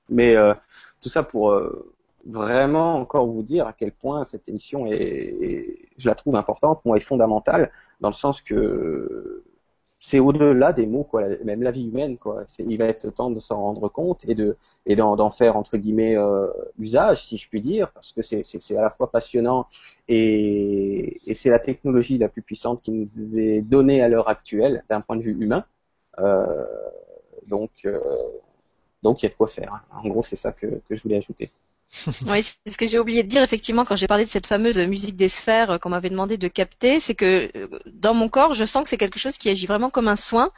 [SPEAKER 2] Mais euh, tout ça pour euh, vraiment encore vous dire à quel point cette émission est, je la trouve importante, moi, est fondamentale, dans le sens que c'est au-delà des mots, quoi, même la vie humaine, quoi. Il va être temps de s'en rendre compte et de et d'en faire entre guillemets euh, usage, si je puis dire, parce que c'est à la fois passionnant et, et c'est la technologie la plus puissante qui nous est donnée à l'heure actuelle d'un point de vue humain. Euh, donc euh, donc il y a de quoi faire. En gros, c'est ça que, que je voulais ajouter.
[SPEAKER 1] oui, c'est ce que j'ai oublié de dire effectivement quand j'ai parlé de cette fameuse musique des sphères euh, qu'on m'avait demandé de capter, c'est que euh, dans mon corps, je sens que c'est quelque chose qui agit vraiment comme un soin.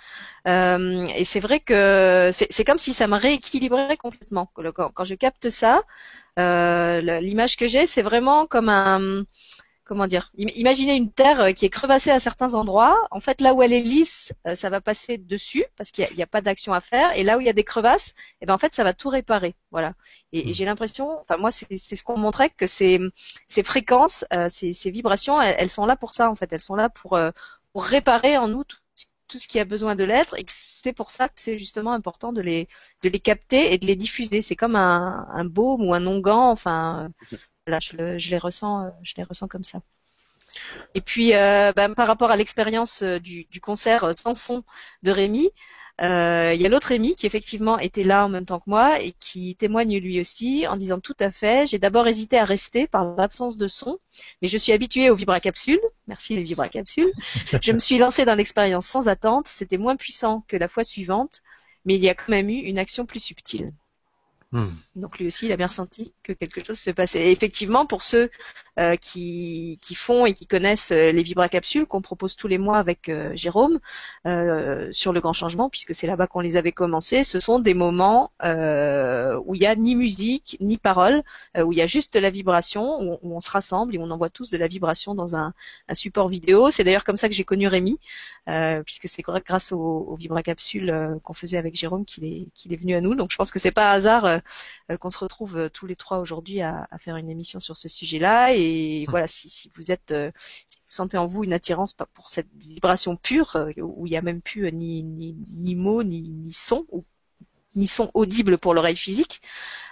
[SPEAKER 1] Euh, et c'est vrai que c'est comme si ça me rééquilibrait complètement. Quand, je capte ça, l'image que j'ai, c'est vraiment comme un comment dire Imaginez une terre euh, qui est crevassée à certains endroits. En fait, là où elle est lisse, euh, ça va passer dessus parce qu'il n'y a, a, pas d'action à faire. Et là où il y a des crevasses, eh ben en fait, ça va tout réparer. Voilà. Et, et hmm. j'ai l'impression, enfin moi, c'est ce qu'on montrait que ces, ces fréquences, euh, ces, ces, vibrations, elles, elles, sont là pour ça en fait. Elles sont là pour, euh, pour réparer en nous tout, tout ce qui a besoin de l'être et c'est pour ça que c'est justement important de les de les capter et de les diffuser. C'est comme un, un baume ou un onguent. Enfin, Là, je, le, je, les ressens, euh, je les ressens comme ça. Et puis, euh, ben, par rapport à l'expérience euh, du, concert sans son de Rémi, euh, il y a l'autre Rémi qui effectivement était là en même temps que moi et qui témoigne lui aussi en disant tout à fait, j'ai d'abord hésité à rester par l'absence de son, mais je suis habituée aux vibracapsules, merci les vibracapsules, je me suis lancée dans l'expérience sans attente, c'était moins puissant que la fois suivante, mais il y a quand même eu une action plus subtile. Hmm. Donc lui aussi, il a bien ressenti que quelque chose se passait. Et effectivement, pour ceux euh, qui, qui, font et qui connaissent euh, les vibracapsules qu'on propose tous les mois avec euh, Jérôme euh, sur le grand changement, puisque c'est là-bas qu'on les avait commencés, ce sont des moments euh, où il n'y a ni musique ni parole, où il y a juste de la vibration, où, on se rassemble et on envoie tous de la vibration dans un, un support vidéo. C'est d'ailleurs comme ça que j'ai connu Rémi, puisque c'est grâce aux, vibracapsules qu'on faisait avec Jérôme qu'il est, qu'il est venu à nous. Donc je pense que c'est pas hasard euh, qu'on se retrouve tous les trois aujourd'hui à, à, faire une émission sur ce sujet-là. Et hum. voilà, si, vous êtes, euh, si vous sentez en vous une attirance pour cette vibration pure où il n'y a même plus ni, ni, ni mots ni, ni son ni son audible pour l'oreille physique,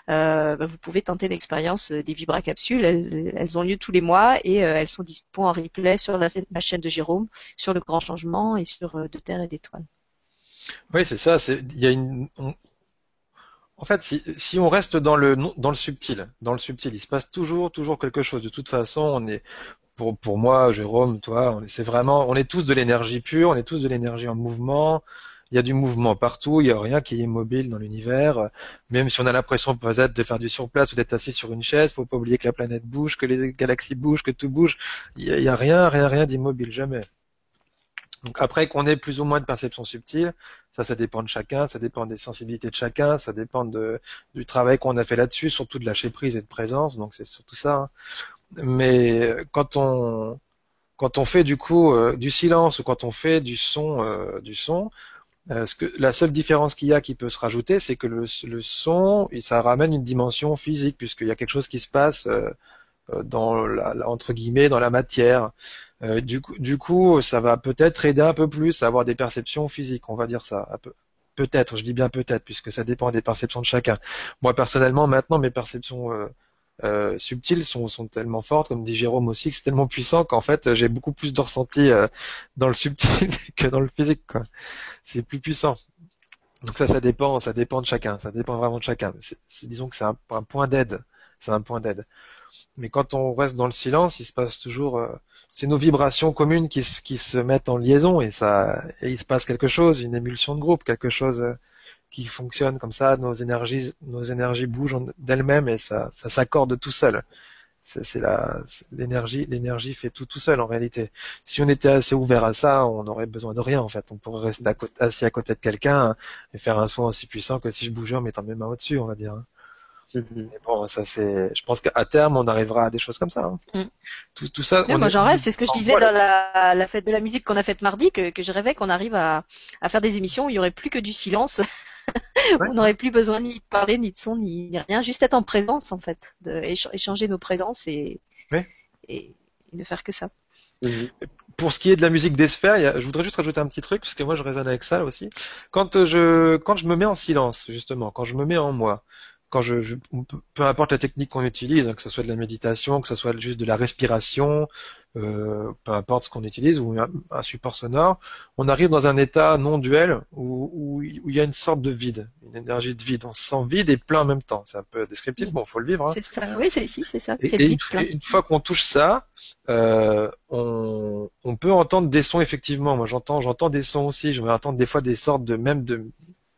[SPEAKER 1] euh, bah, vous pouvez tenter l'expérience des vibracapsules. Elles, ont lieu tous les mois et euh, elles sont disponibles en replay sur la, chaîne de Jérôme, sur le Grand Changement et sur euh, De Terre et d'Étoiles.
[SPEAKER 3] Oui, c'est ça. Y a une, en fait, si, on reste dans le dans le subtil, dans le subtil, il se passe toujours toujours quelque chose. De toute façon, on est pour pour moi, Jérôme, toi, c'est vraiment, on est tous de l'énergie pure, on est tous de l'énergie en mouvement. Il y a du mouvement partout, il n'y a rien qui est immobile dans l'univers. Même si on a l'impression peut-être de faire du surplace ou d'être assis sur une chaise, faut pas oublier que la planète bouge, que les galaxies bougent, que tout bouge. Il n'y a, a, rien, rien, rien d'immobile, jamais. Donc après qu'on ait plus ou moins de perception subtile, ça, ça dépend de chacun, ça dépend des sensibilités de chacun, ça dépend de, du travail qu'on a fait là-dessus, surtout de lâcher prise et de présence, donc c'est surtout ça. Hein. Mais quand on quand on fait du coup euh, du silence ou quand on fait du son, euh, du son, euh, la seule différence qu'il y a qui peut se rajouter, c'est que le, le, son, ça ramène une dimension physique puisqu'il y a quelque chose qui se passe dans la, entre guillemets dans la matière. Du, coup, du coup, ça va peut-être aider un peu plus à avoir des perceptions physiques, on va dire ça. Peut-être, je dis bien peut-être, puisque ça dépend des perceptions de chacun. Moi personnellement, maintenant, mes perceptions euh, subtiles sont, tellement fortes, comme dit Jérôme aussi, que c'est tellement puissant qu'en fait j'ai beaucoup plus de ressenti euh, dans le subtil que dans le physique. C'est plus puissant. Donc ça, ça dépend, ça dépend de chacun. Ça dépend vraiment de chacun. C'est, disons que c'est un, point d'aide. C'est un point d'aide. Mais quand on reste dans le silence, il se passe toujours. Euh, c'est nos vibrations communes qui, qui se mettent en liaison et ça, et il se passe quelque chose, une émulsion de groupe, quelque chose qui fonctionne comme ça, nos énergies, nos énergies bougent d'elles-mêmes et ça, ça s'accorde tout seul. C'est l'énergie, l'énergie fait tout tout seul en réalité. Si on était assez ouvert à ça, on n'aurait besoin de rien en fait. On pourrait rester assis à côté de quelqu'un et faire un soin aussi puissant que si je bougeais en mettant mes mains au-dessus, on va dire. Mais bon, ça c'est. Je pense qu'à terme, on arrivera à des choses comme ça. Hein. Mm.
[SPEAKER 1] Tout, tout, ça. moi, j'en rêve. C'est ce que je disais dans la, la, fête de la musique qu'on a faite mardi, que, que je rêvais qu'on arrive à, à faire des émissions où il y aurait plus que du silence. on n'aurait plus besoin ni de parler, ni de son, ni, rien, juste être en présence en fait, de échanger nos présences et, et, ne faire que ça.
[SPEAKER 3] Mhm. Pour ce qui est de la musique des sphères, je voudrais juste rajouter un petit truc parce que moi je résonne avec ça aussi. Quand je quand je me mets en silence justement, quand je me mets en moi, quand je, je, peu importe la technique qu'on utilise, hein, que ce soit de la méditation, que ce soit juste de la respiration, euh, peu importe ce qu'on utilise, ou un, support sonore, on arrive dans un état non duel où, où, il y a une sorte de vide, une énergie de vide. On se sent vide et plein en même temps. C'est un peu descriptif, bon, faut le vivre. Hein.
[SPEAKER 1] C'est ça, oui, c'est c'est ça.
[SPEAKER 3] Et, une, une, fois qu'on touche ça, euh, on, on, peut entendre des sons effectivement. Moi, j'entends, j'entends des sons aussi. Je vais entendre des fois des sortes de même de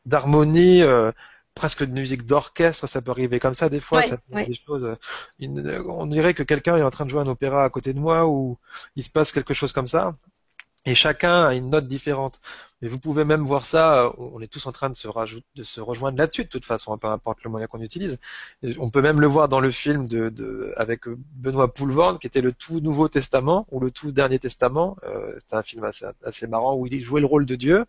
[SPEAKER 3] d'harmonie. Euh, presque de musique d'orchestre, ça peut arriver comme ça des fois, ça peut des choses. Euh, on dirait que quelqu'un est en train de jouer un opéra à côté de moi ou il se passe quelque chose comme ça. Et chacun a une note différente. Mais vous pouvez même voir ça, on est tous en train de se, rajouter, de se rejoindre là-dessus de toute façon, peu importe le moyen qu'on utilise. on peut même le voir dans le film de, de avec Benoît Poulvord, qui était le tout Nouveau Testament ou le tout Dernier Testament. Euh, C'était un film assez, assez marrant où il jouait le rôle de Dieu,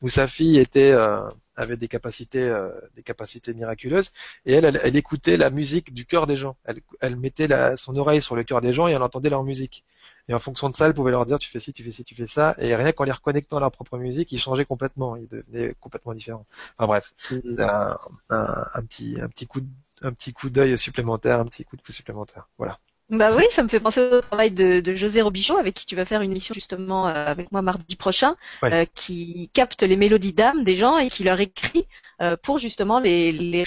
[SPEAKER 3] où sa fille était euh, avait des capacités, euh, des capacités miraculeuses, et elle, elle, écoutait la musique du cœur des gens. Elle, elle mettait la, son oreille sur le cœur des gens et elle entendait leur musique. Et en fonction de ça, elle pouvait leur dire tu fais ci, tu fais ci, tu fais ça, et rien qu'en les reconnectant à leur propre musique, ils changeaient complètement, ils devenaient complètement différents. Enfin bref, mm. un, un, un, petit, un petit coup, un petit coup d'œil supplémentaire, un petit coup de pouce supplémentaire. Voilà.
[SPEAKER 1] Bah oui, ça me fait penser au travail de, de José Robichon, avec qui tu vas faire une émission justement euh, avec moi mardi prochain, euh, qui capte les mélodies d'âme des gens et qui leur écrit euh, pour justement les, les,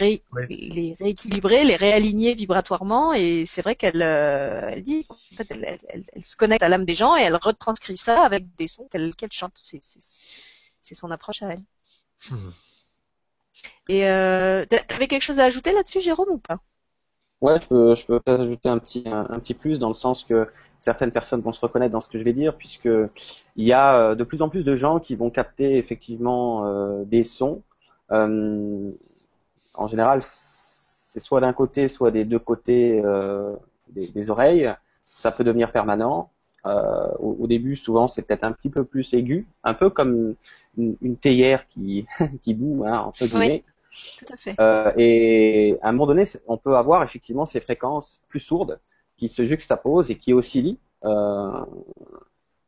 [SPEAKER 1] les, rééquilibrer, les réaligner vibratoirement. Et c'est vrai qu'elle elle dit, en fait, elle, elle, se connecte à l'âme des gens et elle retranscrit ça avec des sons qu'elle chante. C'est, c'est, son approche à elle. Hmm. Et euh, t'avais quelque chose à ajouter là-dessus, Jérôme, ou pas?
[SPEAKER 2] Ouais, je peux, je peux peut-être ajouter un petit, un, petit plus dans le sens que certaines personnes vont se reconnaître dans ce que je vais dire, puisque il y a euh, de plus en plus de gens qui vont capter effectivement euh, des sons. Euh, en général, c'est soit d'un côté, soit des deux côtés euh, des, des, oreilles. Ça peut devenir permanent. Euh, au, au, début, souvent, c'est peut-être un petit peu plus aigu, un peu comme une, une théière qui, qui boue, hein, entre guillemets. Euh, et à un moment donné, on peut avoir effectivement ces fréquences plus sourdes qui se juxtaposent et qui oscillent, euh,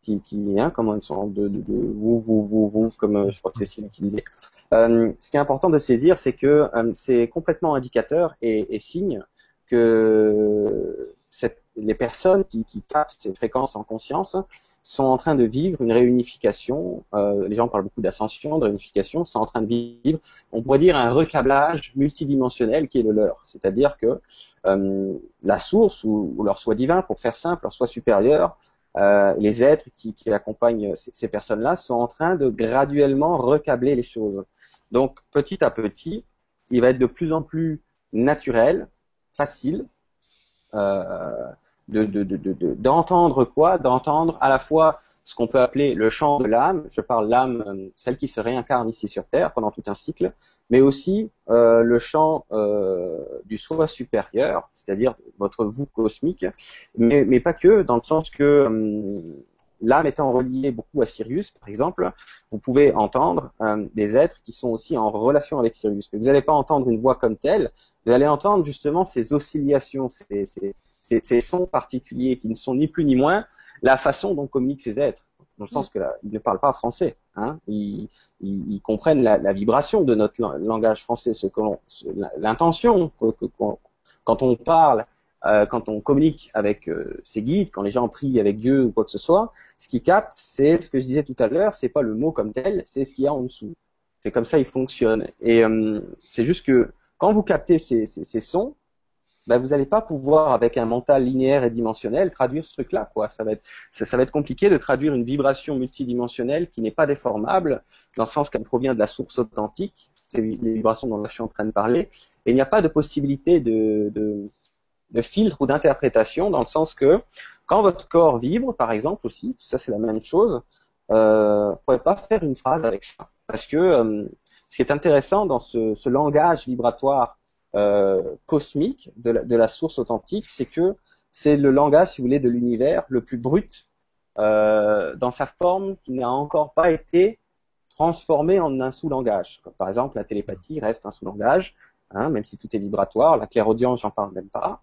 [SPEAKER 2] qui, qui hein, comme une sorte de, de, vous, vous, vous, vous, comme euh, je crois que Cécile qui disait. Euh, ce qui est important de saisir, c'est que c'est complètement indicateur et, signe que les personnes qui, qui captent ces fréquences en conscience sont en train de vivre une réunification. Euh, les gens parlent beaucoup d'ascension, de réunification, sont en train de vivre, on pourrait dire, un recablage multidimensionnel qui est le leur. C'est-à-dire que euh, la source ou, leur soi divin, pour faire simple, leur soi supérieur, euh, les êtres qui, qui accompagnent ces, ces personnes-là sont en train de graduellement recabler les choses. Donc petit à petit, il va être de plus en plus naturel, facile, euh, d'entendre de, de, de, quoi? D'entendre à la fois ce qu'on peut appeler le champ de l'âme. Je parle l'âme, euh, celle qui se réincarne ici sur Terre pendant tout un cycle, mais aussi euh, le champ euh, du soi supérieur, c'est-à-dire votre vous cosmique, mais, mais, pas que, dans le sens que hum, l'âme étant reliée beaucoup à Sirius, par exemple, vous pouvez entendre des êtres qui sont aussi en relation avec Sirius. Mais vous n'allez pas entendre une voix comme telle, vous allez entendre justement ces oscillations, ces, ces, ces, sons particuliers qui ne sont ni plus ni moins la façon dont communiquent ces êtres, dans le sens mm. qu'ils ne parlent pas français. Hein. Ils, ils, comprennent la, la, vibration de notre langage français, ce que l'intention quand on parle, euh, quand on communique avec euh, ses guides, quand les gens prient avec Dieu ou quoi que ce soit, ce qu'ils captent, c'est ce que je disais tout à l'heure, c'est pas le mot comme tel, c'est ce qu'il y a en dessous. C'est comme ça il fonctionne. Et euh, c'est juste que quand vous captez ces, ces, ces sons, ben vous n'allez pas pouvoir, avec un mental linéaire et dimensionnel, traduire ce truc-là. Quoi. Ça, va être, ça, va être compliqué de traduire une vibration multidimensionnelle qui n'est pas déformable, dans le sens qu'elle provient de la source authentique, c'est les vibrations dont je suis en train de parler, et il n'y a pas de possibilité de, de, filtre ou d'interprétation, dans le sens que quand votre corps vibre, par exemple aussi, tout ça c'est la même chose, euh, vous ne pouvez pas faire une phrase avec ça. Parce que euh, ce qui est intéressant dans ce langage vibratoire euh, cosmique de la, source authentique, c'est que c'est le langage, si vous voulez, de l'univers le plus brut euh, dans sa forme qui n'a encore pas été transformé en un sous-langage. Par exemple, la télépathie reste un sous-langage, hein, même si tout est vibratoire. La clairaudience, j'en parle même pas.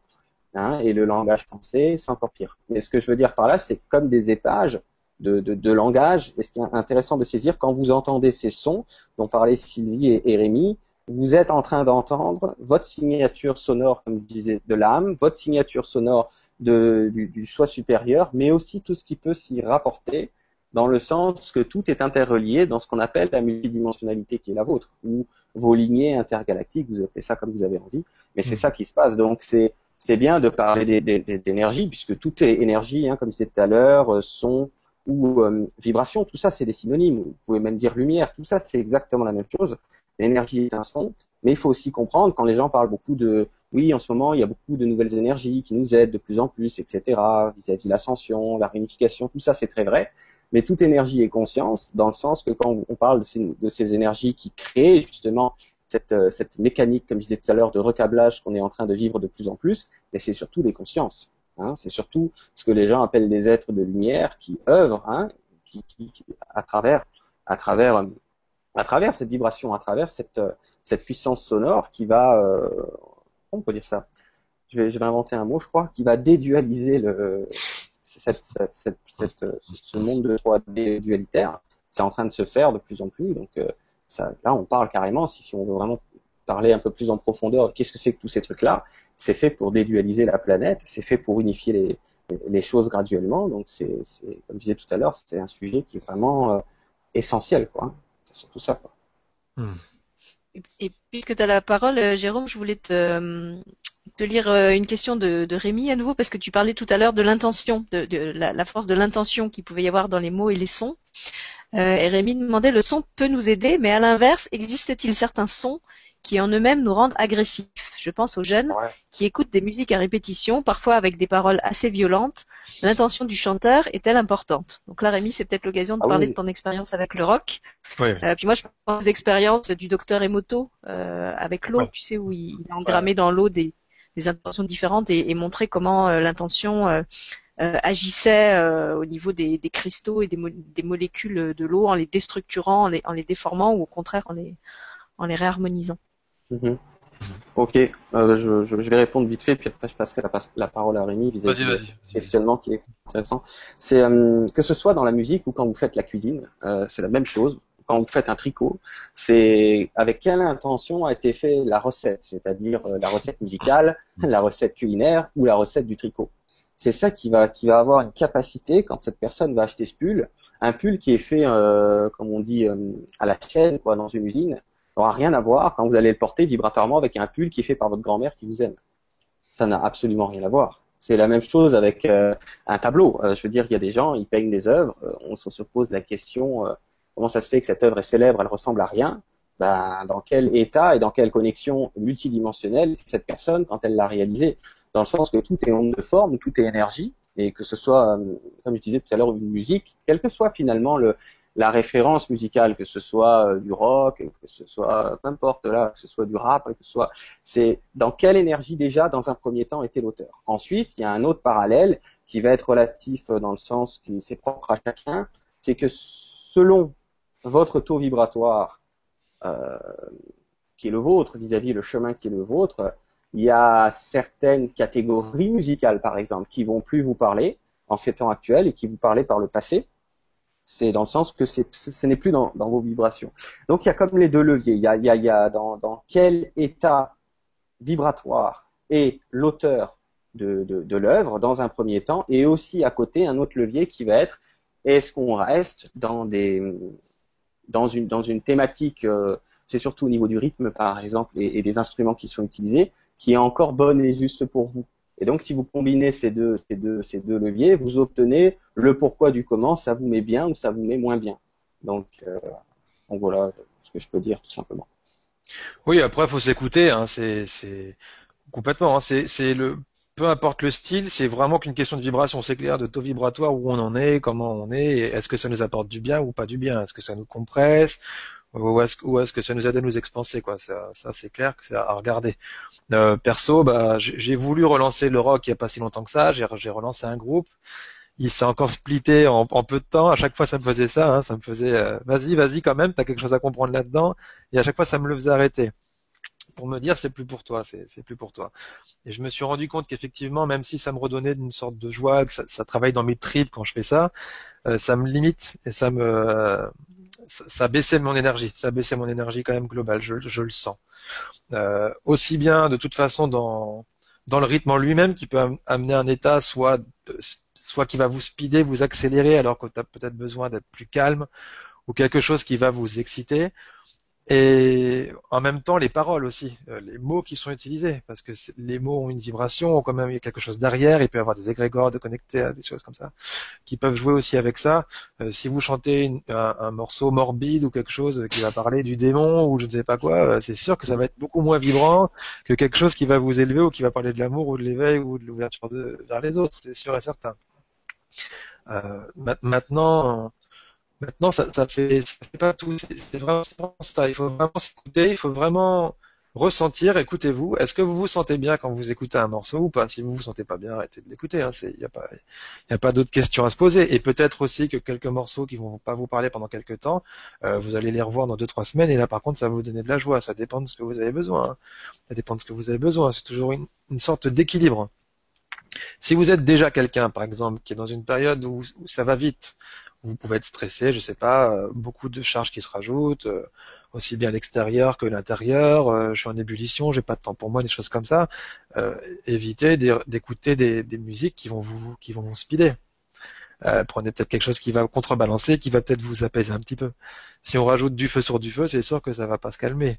[SPEAKER 2] Hein, et le langage français, c'est encore pire. Mais ce que je veux dire par là, c'est comme des étages de, langage. Et ce qui est intéressant de saisir, quand vous entendez ces sons dont parlaient Sylvie et, et Rémi, vous êtes en train d'entendre votre signature sonore, comme je disais, de l'âme, votre signature sonore de, du, du, soi supérieur, mais aussi tout ce qui peut s'y rapporter, dans le sens que tout est interrelié dans ce qu'on appelle la multidimensionnalité qui est la vôtre, ou vos lignées intergalactiques, vous appelez ça comme vous avez envie, mais c'est mm. ça qui se passe. Donc c'est c'est bien de parler d'énergie, puisque tout est énergie, hein, comme je disais tout à l'heure, euh, son ou euh, vibration, tout ça c'est des synonymes. Vous pouvez même dire lumière, tout ça c'est exactement la même chose. L'énergie est un son, mais il faut aussi comprendre quand les gens parlent beaucoup de oui, en ce moment, il y a beaucoup de nouvelles énergies qui nous aident de plus en plus, etc., vis-à-vis l'ascension, la réunification, tout ça, c'est très vrai. Mais toute énergie est conscience, dans le sens que quand on parle de ces, énergies qui créent justement cette, euh, cette, mécanique, comme je disais tout à l'heure, de recablage qu'on est en train de vivre de plus en plus, mais c'est surtout les consciences. Hein, c'est surtout ce que les gens appellent des êtres de lumière qui œuvrent, hein, qui, qui, à travers, à travers à travers cette vibration, à travers cette, euh, cette puissance sonore qui va, euh, on peut dire ça, je vais, je vais inventer un mot, je crois, qui va dédualiser le, cette, cette, cette, ce monde de 3D dualitaire. C'est en train de se faire de plus en plus, donc euh, ça, là on parle carrément, si, si on veut vraiment parler un peu plus en profondeur, qu'est-ce que c'est que tous ces trucs-là? C'est fait pour dédualiser la planète, c'est fait pour unifier les, les choses graduellement, donc c'est, comme je disais tout à l'heure, c'est un sujet qui est vraiment euh, essentiel, quoi surtout ça.
[SPEAKER 1] Hmm. Et, puisque tu as la parole, euh, Jérôme, je voulais te, euh, te lire euh, une question de, de, Rémi à nouveau, parce que tu parlais tout à l'heure de l'intention, de, de la, la, force de l'intention qu'il pouvait y avoir dans les mots et les sons. Euh, et Rémi demandait, le son peut nous aider, mais à l'inverse, existe-t-il certains sons qui en eux-mêmes nous rendent agressifs. Je pense aux jeunes qui écoutent des musiques à répétition, parfois avec des paroles assez violentes. L'intention du chanteur est-elle importante? Donc là, Rémi, c'est peut-être l'occasion de ah parler de ton expérience avec le rock. Euh, puis moi, je pense aux expériences du docteur Emoto euh, avec l'eau, tu sais, où il, a engrammé dans l'eau des, intentions différentes et, et montré comment euh, l'intention euh, euh, agissait au niveau des, des, cristaux et des, des molécules de l'eau en les déstructurant, en les, en les déformant ou au contraire en les, en les réharmonisant.
[SPEAKER 2] Mhm. Ok, euh, je, je, vais répondre vite fait, puis après je passerai la, la parole à Rémi vis-à-vis du questionnement qui est intéressant. C'est euh, que ce soit dans la musique ou quand vous faites la cuisine, euh, c'est la même chose. Quand vous faites un tricot, c'est avec quelle intention a été fait la recette, c'est-à-dire la recette musicale, la recette culinaire ou la recette du tricot. C'est ça qui va qui va avoir une capacité quand cette personne va acheter ce pull, un pull qui est fait, comme on dit, à la chaîne, quoi, dans une usine n'aura rien à voir quand vous allez le porter vibratoirement avec un pull qui est fait par votre grand-mère qui vous aime. Ça n'a absolument rien à voir. C'est la même chose avec euh, un tableau. Euh, je veux dire, il y a des gens, ils peignent des œuvres, euh, on se pose la question comment ça se fait que cette œuvre est célèbre, elle ressemble à rien? Ben, Dans quel état et dans quelle connexion multidimensionnelle cette personne quand elle l'a réalisée? Dans le sens que tout est onde de forme, tout est énergie, Et que ce soit, comme je disais tout à l'heure, une musique, quelle que soit finalement le, la référence musicale, que ce soit euh, du rock, que ce soit peu importe là, que ce soit du rap, que ce soit, c'est dans quelle énergie déjà dans un premier temps était l'auteur. Ensuite, il y a un autre parallèle qui va être relatif dans le sens qui c'est propre à chacun, c'est que selon votre taux vibratoire euh, qui est le vôtre vis-à-vis -vis le chemin qui est le vôtre, il y a certaines catégories musicales par exemple qui vont plus vous parler en ces temps actuels et qui vous parlaient par le passé c'est dans le sens que ce n'est plus dans, vos vibrations. Donc il y a comme les deux leviers. Il y a, il y a, dans, quel état vibratoire est l'auteur de, de, l'œuvre dans un premier temps, et aussi à côté un autre levier qui va être est-ce qu'on reste dans des dans une dans une thématique, euh, c'est surtout au niveau du rythme par exemple et des instruments qui sont utilisés, qui est encore bonne et juste pour vous? Et donc, si vous combinez ces deux, ces deux, ces deux leviers, vous obtenez le pourquoi du comment, ça vous met bien ou ça vous met moins bien. Donc, euh, voilà ce que je peux dire tout simplement.
[SPEAKER 3] Oui, après, il faut s'écouter. Hein, c'est, complètement. Hein, c'est, peu importe le style, c'est vraiment qu'une question de vibration, c'est clair, de taux vibratoire, où on en est, comment on est, est-ce que ça nous apporte du bien ou pas du bien, est-ce que ça nous compresse, ou est-ce que ça nous aide à nous expanser quoi. Ça, ça c'est clair que c'est à regarder. Euh, perso bah j'ai voulu relancer le rock il n'y a pas si longtemps que ça. J'ai relancé un groupe. Il s'est encore splitté en, peu de temps. À chaque fois ça me faisait ça hein, ça me faisait euh, vas-y vas-y quand même t'as quelque chose à comprendre là-dedans. Et à chaque fois ça me le faisait arrêter pour me dire c'est plus pour toi, c'est plus pour toi. Et je me suis rendu compte qu'effectivement, même si ça me redonnait une sorte de joie, que ça, ça travaille dans mes tripes quand je fais ça, euh, ça me limite et ça me ça, baissait mon énergie, ça baissait mon énergie quand même globale, je, je le sens. Euh, aussi bien de toute façon dans dans le rythme en lui-même qui peut amener un état soit soit qui va vous speeder, vous accélérer alors que tu as peut-être besoin d'être plus calme ou quelque chose qui va vous exciter et en même temps, les paroles aussi, euh, les mots qui sont utilisés, parce que les mots ont une vibration, ont quand même quelque chose derrière, il peut y avoir des égrégores connectés à des choses comme ça, qui peuvent jouer aussi avec ça. Euh, si vous chantez un, morceau morbide ou quelque chose qui va parler du démon ou je ne sais pas quoi, euh, c'est sûr que ça va être beaucoup moins vibrant que quelque chose qui va vous élever ou qui va parler de l'amour ou de l'éveil ou de l'ouverture vers les autres, c'est sûr et certain. maintenant, Maintenant, ça, ça fait, ça fait pas tout. C'est vraiment, ça. Il faut vraiment s'écouter. Il faut vraiment ressentir. Écoutez-vous. Est-ce que vous vous sentez bien quand vous écoutez un morceau ou pas? Si vous vous sentez pas bien, arrêtez de l'écouter. Hein. Il n'y a pas, pas d'autres questions à se poser. Et peut-être aussi que quelques morceaux qui vont pas vous parler pendant quelques temps, euh, vous allez les revoir dans deux trois semaines. Et là, par contre, ça va vous donner de la joie. Ça dépend de ce que vous avez besoin. Hein. Ça dépend de ce que vous avez besoin. C'est toujours une, une sorte d'équilibre. Si vous êtes déjà quelqu'un, par exemple, qui est dans une période où, où ça va vite, vous pouvez être stressé, je sais pas, euh, beaucoup de charges qui se rajoutent, euh, aussi bien l'extérieur que l'intérieur, euh, je suis en ébullition, j'ai pas de temps pour moi, des choses comme ça. évitez d'écouter des, des, musiques qui vont vous qui vont vous speeder. prenez peut-être quelque chose qui va contrebalancer, qui va peut-être vous apaiser un petit peu. Si on rajoute du feu sur du feu, c'est sûr que ça va pas se calmer.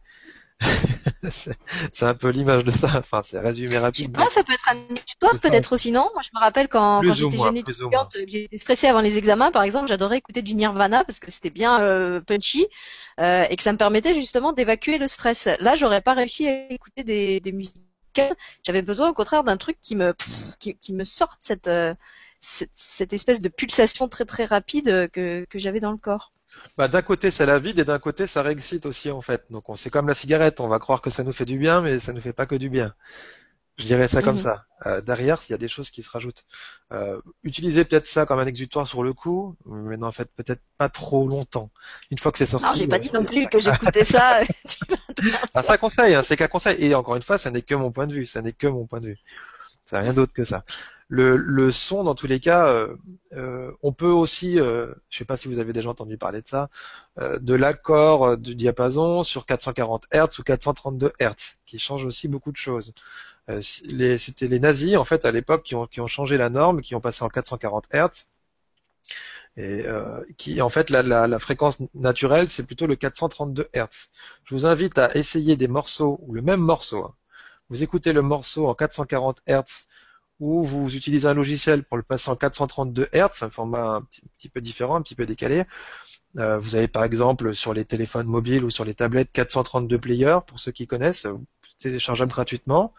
[SPEAKER 3] c'est un peu l'image de ça. Enfin, c'est résumé rapide.
[SPEAKER 1] ça peut être un tutoriel peut-être aussi, non? Moi, je me rappelle quand, quand j'étais jeune étudiante, j'étais stressée avant les examens, par exemple, j'adorais écouter du Nirvana parce que c'était bien euh, punchy euh, et que ça me permettait justement d'évacuer le stress. Là, j'aurais pas réussi à écouter des, des musiques. J'avais besoin, au contraire, d'un truc qui me qui, qui me sorte cette, euh, cette, cette espèce de pulsation très très rapide que que j'avais dans le corps.
[SPEAKER 3] Bah, d'un côté, ça la vide et d'un côté, ça réexcite aussi, en fait. Donc, on, c'est comme la cigarette. On va croire que ça nous fait du bien, mais ça ne fait pas que du bien. Je dirais ça comme mhm. ça. Euh, derrière, il y a des choses qui se rajoutent. Euh, utilisez peut-être ça comme un exutoire sur le coup, mais n'en faites peut-être pas trop longtemps. Une fois que c'est sorti.
[SPEAKER 1] Non, j'ai pas dit non plus que j'écoutais ça.
[SPEAKER 3] ah, c'est un conseil, hein, c'est qu'un conseil. Et encore une fois, ça n'est que mon point de vue. Ça n'est que mon point de vue. C'est rien d'autre que ça le, le, son, dans tous les cas, euh, euh, on peut aussi, euh, je sais pas si vous avez déjà entendu parler de ça, euh, de l'accord du diapason sur 440 Hz ou 432 Hz, qui change aussi beaucoup de choses. C'était les nazis, en fait, à l'époque, qui ont, qui ont changé la norme, qui ont passé en 440 Hz. Et qui en fait la, la, la fréquence naturelle c'est plutôt le 432 Hz. Je vous invite à essayer des morceaux ou le même morceau. Hein. Vous écoutez le morceau en 440 Hz ou vous utilisez un logiciel pour le passer en 432 Hz, un format un petit, peu différent, un petit peu décalé. Euh, vous avez par exemple sur les téléphones mobiles ou sur les tablettes 432 players, pour ceux qui connaissent, téléchargeable gratuitement,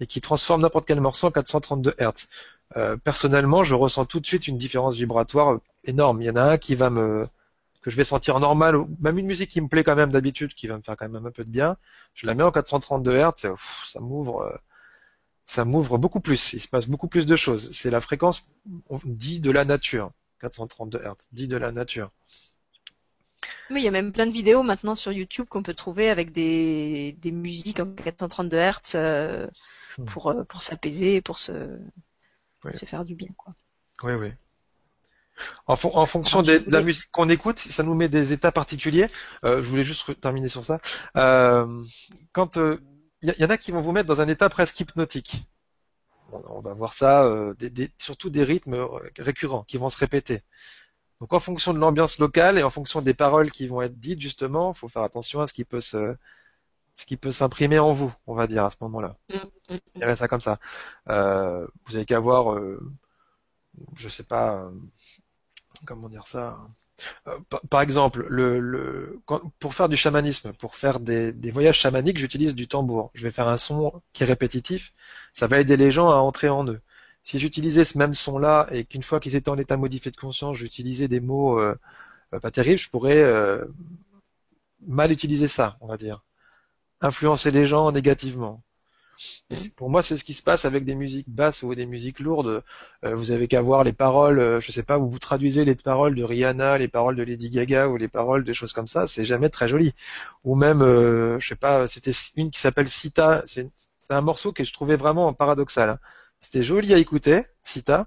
[SPEAKER 3] et qui transforme n'importe quel morceau en 432 Hz. euh, personnellement, je ressens tout de suite une différence vibratoire énorme. Il y en a un qui va me que je vais sentir normal, même une musique qui me plaît quand même d'habitude, qui va me faire quand même un peu de bien. Je la mets en 432 Hz, ça m'ouvre, euh, ça m'ouvre beaucoup plus. Il se passe beaucoup plus de choses. C'est la fréquence dit de la nature. 432 Hz, dit de la nature.
[SPEAKER 1] Oui, il y a même plein de vidéos maintenant sur YouTube qu'on peut trouver avec des, des musiques en 432 Hz euh, hmm. pour, euh, pour s'apaiser, pour se, se faire du bien. Quoi.
[SPEAKER 3] Oui, oui. En, en fonction de la musique qu'on écoute, ça nous met des états particuliers. Euh, je voulais juste terminer sur ça. Euh, quand il euh, y, en a qui vont vous mettre dans un état presque hypnotique. On, va voir ça, euh, des, surtout des rythmes récurrents qui vont se répéter. Donc en fonction de l'ambiance locale et en fonction des paroles qui vont être dites, justement, il faut faire attention à ce qui peut se, ce qui peut s'imprimer en vous, on va dire à ce moment-là. Mm, mm, mm. ça comme ça. Euh, vous avez qu'à voir, euh, je sais pas, euh, comment dire ça. Euh, par, exemple, le, le pour faire du chamanisme, pour faire des, voyages chamaniques, j'utilise du tambour. Je vais faire un son qui est répétitif. Ça va aider les gens à entrer en eux. Si j'utilisais ce même son-là et qu'une fois qu'ils étaient en état modifié de conscience, j'utilisais des mots euh, pas terribles, je pourrais mal utiliser ça, on va dire influencer les gens négativement. Mm. pour moi, c'est ce qui se passe avec des musiques basses ou des musiques lourdes. Euh, vous avez qu'à voir les paroles, euh, je sais pas, où vous traduisez les paroles de Rihanna, les paroles de Lady Gaga ou les paroles de choses comme ça, c'est jamais très joli. Ou même, euh, je sais pas, c'était une qui s'appelle Sita. C'est un morceau que je trouvais vraiment paradoxal. Hein. C'était joli à écouter, Sita.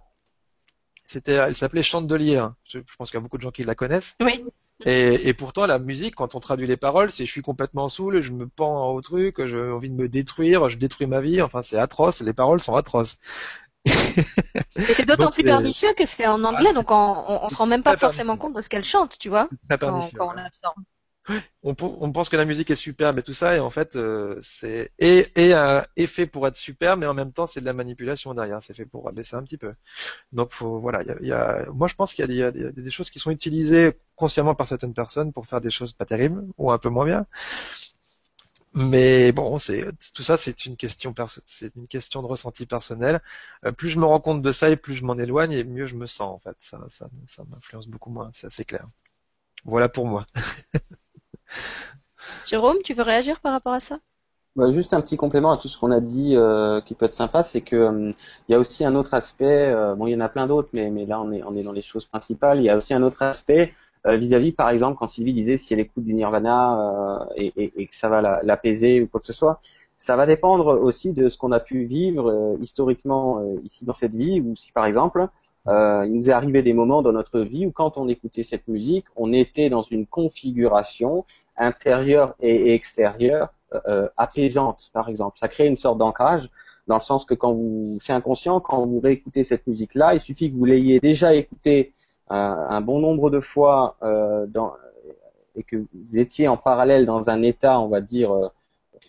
[SPEAKER 3] C'était, elle s'appelait Chandelier. Hein. Je, je pense qu'il y a beaucoup de gens qui la connaissent.
[SPEAKER 1] Oui.
[SPEAKER 3] Et, et, pourtant, la musique, quand on traduit les paroles, c'est je suis complètement saoul, je me pends au truc, j'ai envie de me détruire, je détruis ma vie. Enfin, c'est atroce. Les paroles sont atroces.
[SPEAKER 1] et c'est d'autant plus pernicieux que c'est en anglais, donc on, on, se rend même pas forcément compte de ce qu'elle chante, tu vois, quand, quand on l'absorbe
[SPEAKER 3] on, on, pense que la musique est superbe et tout ça, et en fait, euh, c'est et, et, euh, fait pour être superbe, mais en même temps, c'est de la manipulation derrière. C'est fait pour abaisser un petit peu. Donc, faut, voilà, y a, y a, moi, je pense qu'il y, y, a des choses qui sont utilisées consciemment par certaines personnes pour faire des choses pas terribles ou un peu moins bien. Mais bon, c'est tout ça, c'est une question c'est une question de ressenti personnel. Euh, plus je me rends compte de ça et plus je m'en éloigne et mieux je me sens en fait. Ça, ça, ça m'influence beaucoup moins, c'est assez clair. Voilà pour moi.
[SPEAKER 1] Jérôme, tu veux réagir par rapport à ça?
[SPEAKER 2] Bah, juste un petit complément à tout ce qu'on a dit euh, qui peut être sympa, c'est que euh, il y a aussi un autre aspect. Euh, bon, il y en a plein d'autres, mais, là on est est dans les choses principales. Il y a aussi un autre aspect vis-à-vis, par exemple, quand Sylvie disait si elle écoute du Nirvana et, que ça va l'apaiser ou quoi que ce soit, ça va dépendre aussi de ce qu'on a pu vivre historiquement ici dans cette vie, ou si par exemple euh, il nous est arrivé des moments dans notre vie où quand on écoutait cette musique, on était dans une configuration intérieure et extérieure euh, apaisante, par exemple. Ça crée une sorte d'ancrage dans le sens que quand vous, c'est inconscient, quand vous réécoutez cette musique-là, il suffit que vous l'ayez déjà écoutée euh, un bon nombre de fois euh, et que vous étiez en parallèle dans un état, on va dire, euh,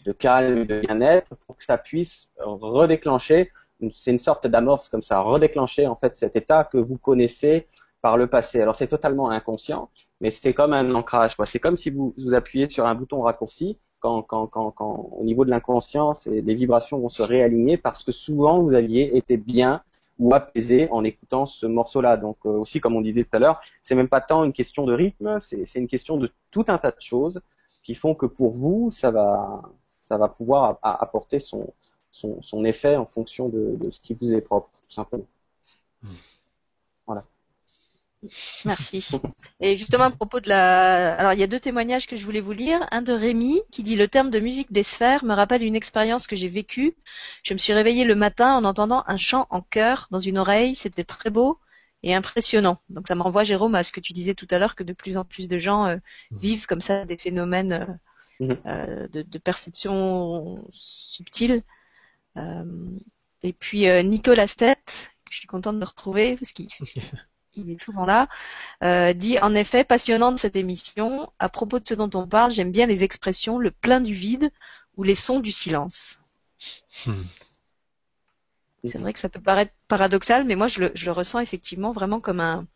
[SPEAKER 2] de calme, de bien-être, pour que ça puisse redéclencher c'est une sorte d'amorce comme ça, redéclencher en fait cet état que vous connaissez par le passé. Alors c'est totalement inconscient, mais c'est comme un ancrage. C'est comme si vous, vous appuyez sur un bouton raccourci quand, quand, quand, au niveau de l'inconscience, les vibrations vont se réaligner parce que souvent vous aviez été bien ou apaisé en écoutant ce morceau-là. Donc euh, aussi, comme on disait tout à l'heure, c'est même pas tant une question de rythme, c'est une question de tout un tas de choses qui font que pour vous, ça va, ça va pouvoir apporter son, son, effet en fonction de, ce qui vous est propre, tout simplement. Voilà.
[SPEAKER 1] Merci. Et justement à propos de la, alors il y a deux témoignages que je voulais vous lire. Un de Rémi qui dit le terme de musique des sphères me rappelle une expérience que j'ai vécue. Je me suis réveillée le matin en entendant un chant en chœur dans une oreille. C'était très beau et impressionnant. Donc ça me renvoie Jérôme à ce que tu disais tout à l'heure que de plus en plus de gens euh, mmh. vivent comme ça des phénomènes euh, mmh. euh, de, de, perception subtile euh, et puis euh, Nicolas Stett, je suis contente de retrouver parce qu'il est souvent là, euh, dit en effet passionnante cette émission. À propos de ce dont on parle, j'aime bien les expressions le plein du vide ou les sons du silence. Hmm. C'est vrai que ça peut paraître paradoxal, mais moi je le, je le ressens effectivement vraiment comme un,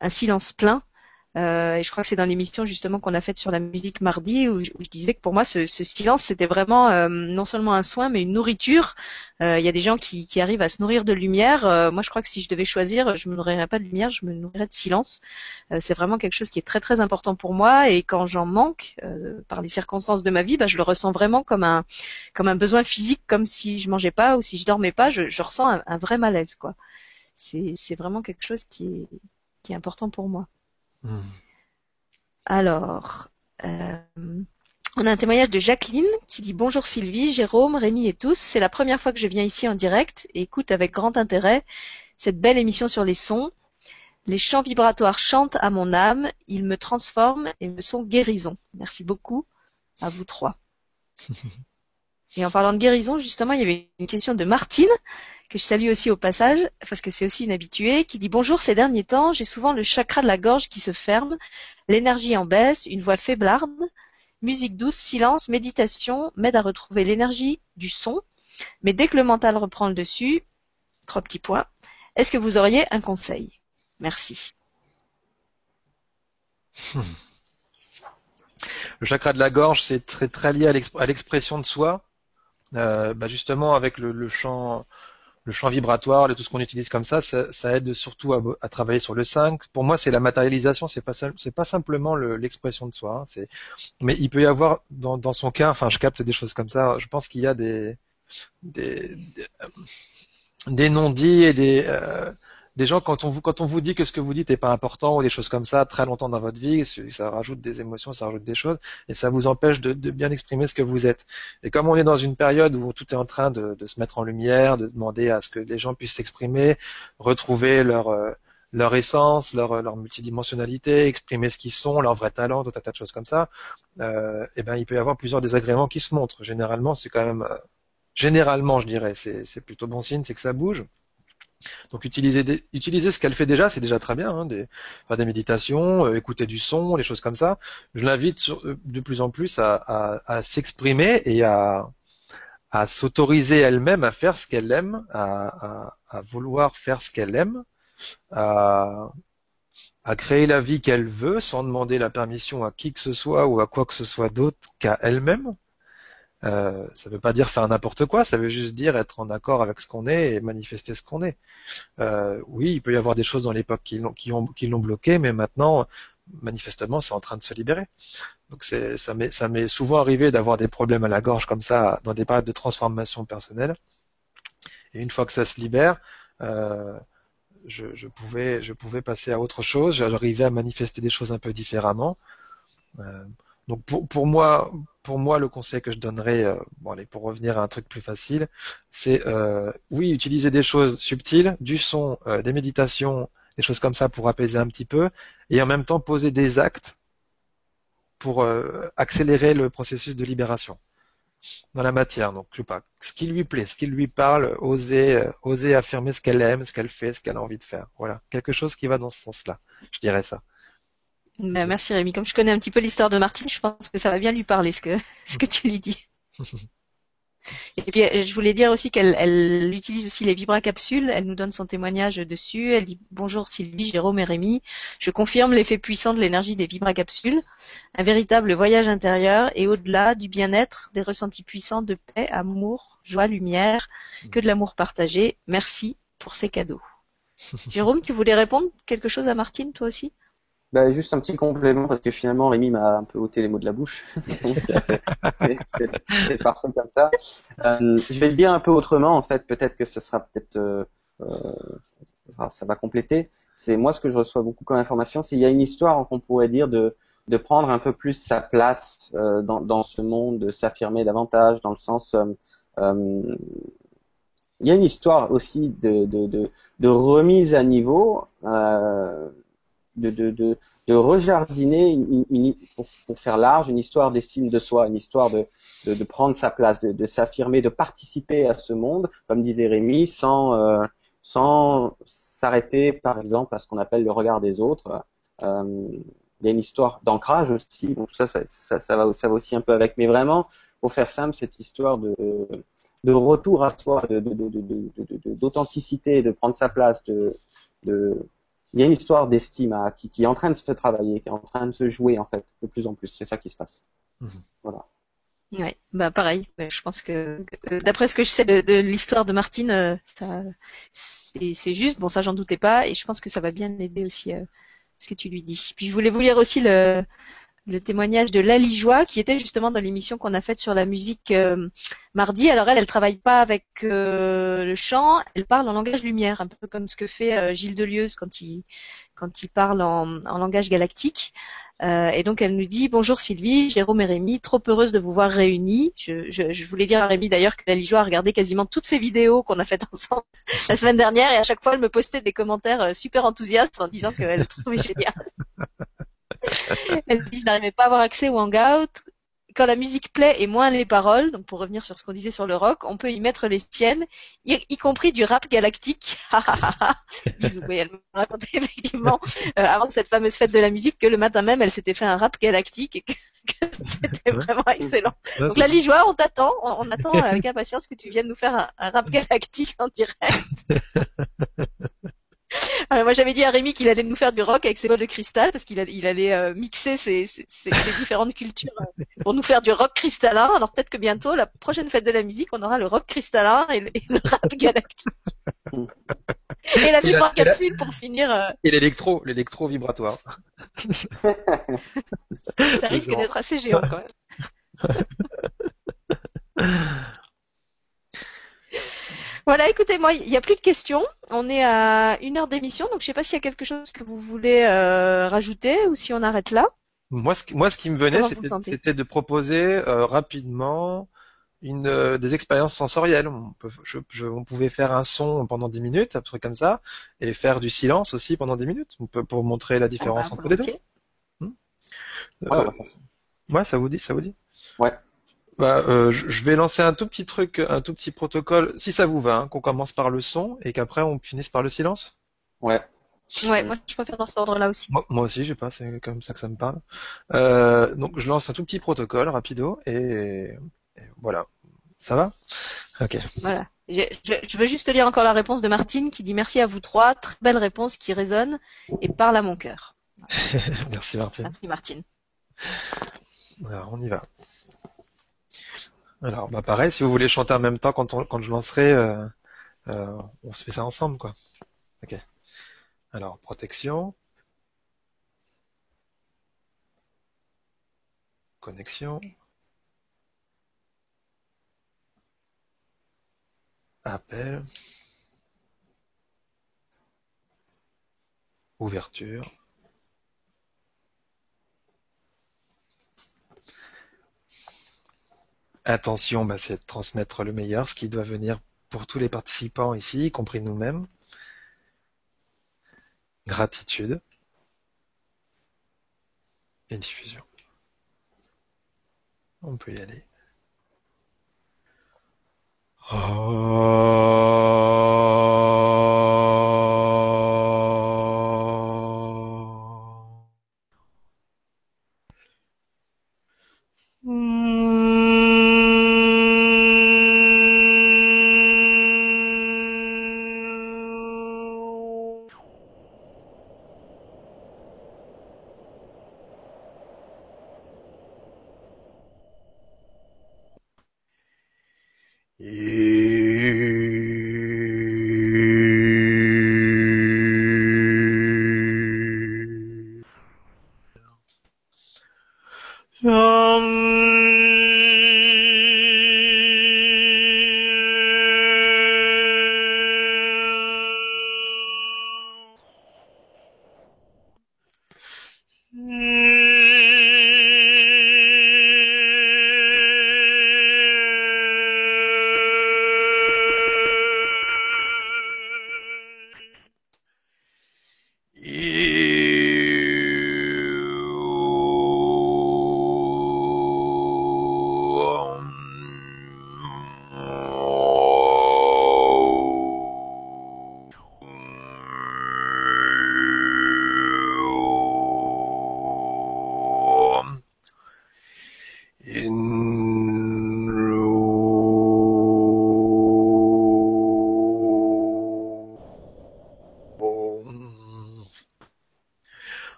[SPEAKER 1] un silence plein Euh, et je crois que c'est dans l'émission justement qu'on a faite sur la musique mardi où je, disais que pour moi ce, silence c'était vraiment euh, non seulement un soin mais une nourriture. Euh, il y a des gens qui, arrivent à se nourrir de lumière. moi je crois que si je devais choisir, je me nourrirais pas de lumière, je me nourrirais de silence. c'est vraiment quelque chose qui est très très important pour moi et quand j'en manque par les circonstances de ma vie, bah, je le ressens vraiment comme un comme un besoin physique, comme si je mangeais pas ou si je dormais pas, je, ressens un, un vrai malaise quoi. C'est vraiment quelque chose qui est qui est important pour moi. Hmm. Alors, euh, on a un témoignage de Jacqueline qui dit Bonjour Sylvie, Jérôme, Rémi et tous. C'est la première fois que je viens ici en direct et écoute avec grand intérêt cette belle émission sur les sons. Les chants vibratoires chantent à mon âme, ils me transforment et me sont guérison. Merci beaucoup à vous trois. Et en parlant de guérison, justement, il y avait une question de Martine que je salue aussi au passage, parce que c'est aussi une habituée, qui dit Bonjour, ces derniers temps, j'ai souvent le chakra de la gorge qui se ferme, l'énergie en baisse, une voix faiblarde, musique douce, silence, méditation m'aide à retrouver l'énergie du son, mais dès que le mental reprend le dessus, trois petits points, est-ce que vous auriez un conseil? Merci.
[SPEAKER 3] Hmm. Le chakra de la gorge, c'est très, lié à l'expression de soi. Euh, bah justement, avec le chant le champ vibratoire, tout ce qu'on utilise comme ça, ça, aide surtout à, travailler sur le 5. Pour moi, c'est la matérialisation, c'est pas c'est pas simplement l'expression de soi. Hein, c'est, mais il peut y avoir dans, son cas, enfin, je capte des choses comme ça. Je pense qu'il y a des des, des, non-dits et des euh, des gens quand on vous quand on vous dit que ce que vous dites n'est pas important ou des choses comme ça très longtemps dans votre vie, ça rajoute des émotions, ça rajoute des choses et ça vous empêche de, bien exprimer ce que vous êtes. Et comme on est dans une période où tout est en train de, se mettre en lumière, de demander à ce que les gens puissent s'exprimer, retrouver leur euh, leur essence, leur, leur multidimensionnalité, exprimer ce qu'ils sont, leur vrai talent, tout un tas de choses comme ça, euh, et ben il peut y avoir plusieurs désagréments qui se montrent. Généralement, c'est quand même, euh, généralement, je dirais, c'est plutôt bon signe, c'est que ça bouge. Donc utiliser, utiliser ce qu'elle fait déjà, c'est déjà très bien. Hein, des, faire des méditations, euh, écouter du son, les choses comme ça. Je l'invite euh, de plus en plus à, s'exprimer et à, à s'autoriser elle-même à faire ce qu'elle aime, à, vouloir faire ce qu'elle aime, à, à créer la vie qu'elle veut sans demander la permission à qui que ce soit ou à quoi que ce soit d'autre qu'à elle-même. Euh, ça ne veut pas dire faire n'importe quoi, ça veut juste dire être en accord avec ce qu'on est et manifester ce qu'on est. Euh, oui, il peut y avoir des choses dans l'époque qui l'ont qui qui l'ont bloqué, mais maintenant, manifestement, c'est en train de se libérer. Donc c'est ça m'est ça m'est souvent arrivé d'avoir des problèmes à la gorge comme ça dans des périodes de transformation personnelle. Et une fois que ça se libère, euh, je, je, pouvais je pouvais passer à autre chose. J'arrivais à manifester des choses un peu différemment. Euh, donc pour, pour moi, pour moi, le conseil que je donnerais, euh, bon allez, pour revenir à un truc plus facile, c'est euh, oui, utiliser des choses subtiles, du son, euh, des méditations, des choses comme ça pour apaiser un petit peu, et en même temps poser des actes pour accélérer le processus de libération dans la matière. Donc je sais pas, ce qui lui plaît, ce qui lui parle, oser, oser affirmer ce qu'elle aime, ce qu'elle fait, ce qu'elle a envie de faire. Voilà, quelque chose qui va dans ce sens-là. Je dirais ça.
[SPEAKER 1] Bah, merci Rémi. Comme je connais un petit peu l'histoire de Martine, je pense que ça va bien lui parler ce que, ce que tu lui dis. Et puis je voulais dire aussi qu'elle elle utilise aussi les vibracapsules. Elle nous donne son témoignage dessus. Elle dit bonjour Sylvie, Jérôme et Rémi. Je confirme l'effet puissant de l'énergie des vibracapsules. Un véritable voyage intérieur et au-delà du bien-être, des ressentis puissants de paix, amour, joie, lumière, que de l'amour partagé. Merci pour ces cadeaux. Jérôme, tu voulais répondre quelque chose à Martine, toi aussi?
[SPEAKER 2] Bah, juste un petit complément parce que finalement Rémi m'a un peu ôté les mots de la bouche. c'est parfait comme ça. Euh, je vais le dire un peu autrement en fait. Peut-être que ce sera peut-être euh, euh ça va compléter. C'est moi ce que je reçois beaucoup comme information, c'est il y a une histoire qu'on pourrait dire de de prendre un peu plus sa place euh, dans, dans ce monde, de s'affirmer davantage dans le sens euh, euh, il y a une histoire aussi de, de, de, de remise à niveau euh, de, de, de, de rejardiner pour, pour, faire large une histoire d'estime de soi, une histoire de, de, prendre sa place, de, s'affirmer, de participer à ce monde, comme disait Rémi, sans, euh, sans s'arrêter par exemple à ce qu'on appelle le regard des autres. Euh, il y a une histoire d'ancrage aussi, donc ça, ça, ça, va, ça va aussi un peu avec, mais vraiment, pour faire simple, cette histoire de, de retour à soi, d'authenticité, de, de, de, de, prendre sa place, de il y a une histoire d'estime à- qui, qui est en train de se travailler, qui est en train de se jouer en fait, de plus en plus. C'est ça qui se passe.
[SPEAKER 3] Mhm.
[SPEAKER 2] Voilà.
[SPEAKER 1] Ouais, bah pareil. Je pense que que- d'après ce que je sais de, de l'histoire de Martine, euh, ça, c'est c'est juste. Bon, ça j'en doutais pas, et je pense que ça va bien aider aussi euh, ce que tu lui dis. Puis je voulais vous lire aussi le le témoignage de Lali Joie, qui était justement dans l'émission qu'on a faite sur la musique euh, mardi. Alors elle, elle travaille pas avec euh, le chant, elle parle en langage lumière, un peu comme ce que fait euh, Gilles Delieuse quand il quand il parle en, en langage galactique. Euh, et donc elle nous dit bonjour Sylvie, Jérôme et Rémi, trop heureuse de vous voir réunis. Je, je, je voulais dire à Rémi d'ailleurs que Lali Joie a regardé quasiment toutes ces vidéos qu'on a faites ensemble la semaine dernière et à chaque fois elle me postait des commentaires euh, super enthousiastes en disant qu'elle le trouvait génial. Elle dit je n'arrivais pas à avoir accès au Hangout. Quand la musique plaît et moins les paroles, donc pour revenir sur ce qu'on disait sur le rock, on peut y mettre les siennes, y, y compris du rap galactique. Bisous. Oui, elle m'a raconté effectivement euh, avant cette fameuse fête de la musique que le matin même elle s'était fait un rap galactique et que, que c'était vraiment excellent. Donc la Lijoie, on t'attend, on, on attend avec impatience que tu viennes nous faire un, un rap galactique en direct. Alors, moi j'avais dit à Rémi qu'il allait nous faire du rock avec ses bols de cristal parce qu'il allait, il allait euh, mixer ses, ses- ses- ses différentes cultures euh, pour nous faire du rock cristallin. Alors peut-être que bientôt, la prochaine fête de la musique, on aura le rock cristallin et le, et le rap galactique. et la vibracapsule pour finir, euh,
[SPEAKER 3] Et l'électro, l'électro vibratoire.
[SPEAKER 1] ça risque d'être assez géant quand même. Voilà, écoutez, moi, il n'y a plus de questions. On est à une heure d'émission, donc je sais pas s'il y a quelque chose que vous voulez euh, rajouter ou si on arrête là.
[SPEAKER 3] Moi, ce, qui- moi, ce qui me venait, c'était de proposer euh, rapidement une, euh, des expériences sensorielles. On, peut, je, je- on pouvait faire un son pendant 10 minutes, un truc comme ça, et faire du silence aussi pendant 10 minutes, on peut, pour montrer la différence
[SPEAKER 1] Ah,
[SPEAKER 3] entre les deux.
[SPEAKER 1] volontiers.
[SPEAKER 2] Ouais,
[SPEAKER 3] Euh, ouais, ça vous dit, ça vous dit?
[SPEAKER 2] Ouais.
[SPEAKER 3] Bah, euh, je vais lancer un tout petit truc, un tout petit protocole, si ça vous va, hein, qu'on commence par le son et qu'après on finisse par le silence.
[SPEAKER 2] Ouais.
[SPEAKER 1] Ouais, moi je préfère dans cet ordre-là aussi.
[SPEAKER 3] Moi, moi aussi, je sais pas, c'est comme ça que ça me parle. Euh, donc je lance un tout petit protocole rapido et, et voilà. Ça va? Ok.
[SPEAKER 1] Voilà. Je, je, je veux juste lire encore la réponse de Martine qui dit merci à vous trois, très belle réponse qui résonne et parle à mon cœur.
[SPEAKER 3] Merci Martine.
[SPEAKER 1] Merci Martine.
[SPEAKER 3] Alors on y va. Alors bah pareil, si vous voulez chanter en même temps quand, je lancerai, euh, euh, on se fait ça ensemble quoi. Ok. Alors protection. Connexion. Appel. Ouverture. Attention, bah, c'est de transmettre le meilleur, ce qui doit venir pour tous les participants ici, y compris nous-mêmes. Gratitude. Et diffusion. On peut y aller. 나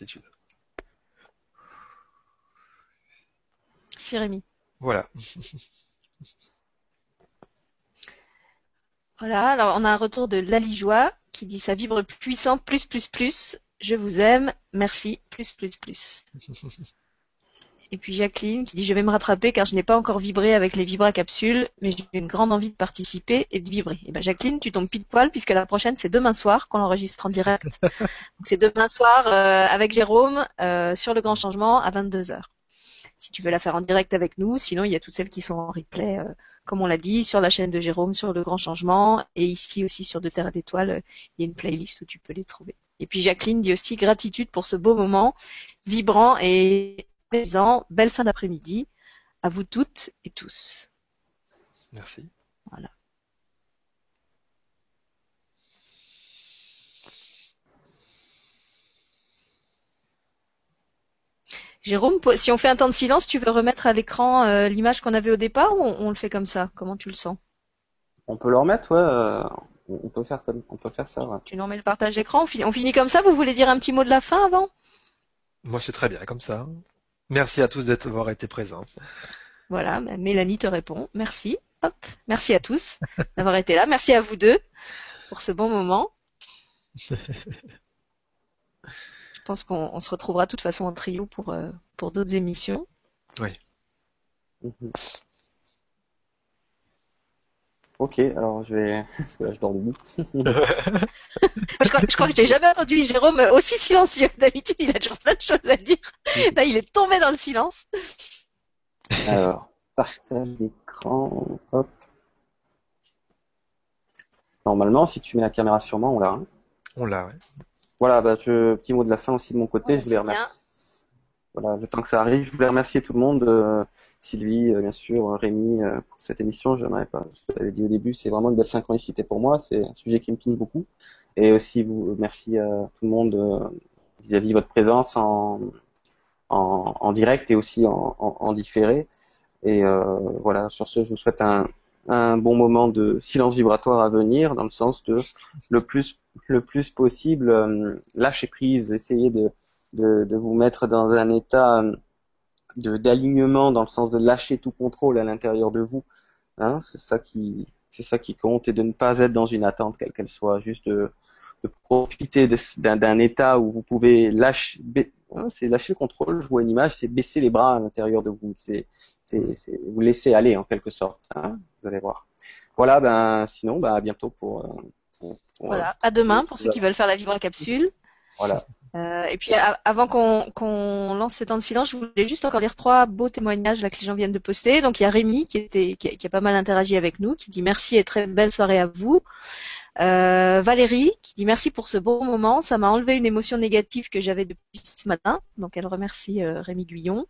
[SPEAKER 3] Gratitude.
[SPEAKER 1] Si Rémi.
[SPEAKER 3] Voilà.
[SPEAKER 1] Voilà, alors on a un retour de Lalijoie qui dit ça vibre puissant, plus, plus, plus. Je vous aime, merci, plus, plus, plus. Et puis Jacqueline qui dit je vais me rattraper car je n'ai pas encore vibré avec les vibracapsules, mais j'ai une grande envie de participer et de vibrer. Et ben Jacqueline, tu tombes pile poil puisque la prochaine c'est demain soir qu'on l'enregistre en direct. Donc c'est demain soir euh, avec Jérôme euh, sur le grand changement à 22h. Si tu veux la faire en direct avec nous, sinon il y a toutes celles qui sont en replay, euh, comme on l'a dit, sur la chaîne de Jérôme, sur le grand changement, et ici aussi sur De Terre et d'Étoiles, euh, il y a une playlist où tu peux les trouver. Et puis Jacqueline dit aussi gratitude pour ce beau moment, vibrant et apaisant. Belle fin d'après-midi à vous toutes et tous.
[SPEAKER 3] Merci.
[SPEAKER 1] Voilà. Jérôme, si on fait un temps de silence, tu veux remettre à l'écran euh, l'image qu'on avait au départ ou on, on le fait comme ça? Comment tu le sens?
[SPEAKER 2] On peut le remettre, ouais. euh, on peut faire comme, on peut faire ça. ouais.
[SPEAKER 1] Tu nous remets le partage d'écran? On, finit- on finit comme ça? Vous voulez dire un petit mot de la fin avant?
[SPEAKER 3] Moi, c'est très bien comme ça. Merci à tous d'avoir été présents.
[SPEAKER 1] Voilà, bah, Mélanie te répond. Merci. Hop. Merci à tous d'avoir été là. Merci à vous deux pour ce bon moment. Je pense qu'on on se retrouvera de toute façon en trio pour, euh, pour d'autres émissions.
[SPEAKER 3] Oui.
[SPEAKER 2] Mhm. Ok, alors je vais. Parce que là, je dors debout.
[SPEAKER 1] je, crois, je crois que j'ai jamais entendu Jérôme aussi silencieux. D'habitude, il a toujours plein de choses à dire. Là, il est tombé dans le silence.
[SPEAKER 2] Alors, partage d'écran. Hop. Normalement, si tu mets la caméra sur moi, on l'a. hein.
[SPEAKER 3] On l'a, ouais.
[SPEAKER 2] Voilà, bah, je, petit mot de la fin aussi de mon côté.
[SPEAKER 1] Ouais,
[SPEAKER 2] je voulais
[SPEAKER 1] bien.
[SPEAKER 2] remercier. Voilà, le temps que ça arrive, je voulais remercier tout le monde, euh, Sylvie, euh, bien sûr, euh, Rémi, euh, pour cette émission. N'avais pas, je l'avais dit au début, c'est vraiment une belle synchronicité pour moi. C'est un sujet qui me touche beaucoup. Et aussi, vous, merci à tout le monde vis-à-vis de votre présence en, en, en direct et aussi en, en, différé. Et euh, voilà, sur ce, je vous souhaite un, un bon moment de silence vibratoire à venir, dans le sens de le plus le plus possible lâcher prise, essayer de, de de vous mettre dans un état d'alignement, dans le sens de lâcher tout contrôle à l'intérieur de vous. Hein, c'est ça qui c'est ça qui compte et de ne pas être dans une attente quelle qu'elle soit, juste de, de profiter de- d'un d'un état où vous pouvez lâcher, hein, c'est lâcher le contrôle. Je vois une image, c'est baisser les bras à l'intérieur de vous, c'est c'est c'est vous laisser aller en quelque sorte. Hein, vous allez voir. Voilà, ben sinon, ben à bientôt pour, euh, pour, pour-
[SPEAKER 1] Voilà. À demain pour ceux qui veulent faire la vibra capsule.
[SPEAKER 2] Voilà.
[SPEAKER 1] Euh, et puis avant qu'on lance ce temps de silence, je voulais juste encore lire trois beaux témoignages là que les gens viennent de poster. Donc il y a Rémi qui était qui a, qui a pas mal interagi avec nous, qui dit merci et très belle soirée à vous. Euh, Valérie qui dit merci pour ce bon moment, ça m'a enlevé une émotion négative que j'avais depuis ce matin. Donc elle remercie euh, Rémi Guyon.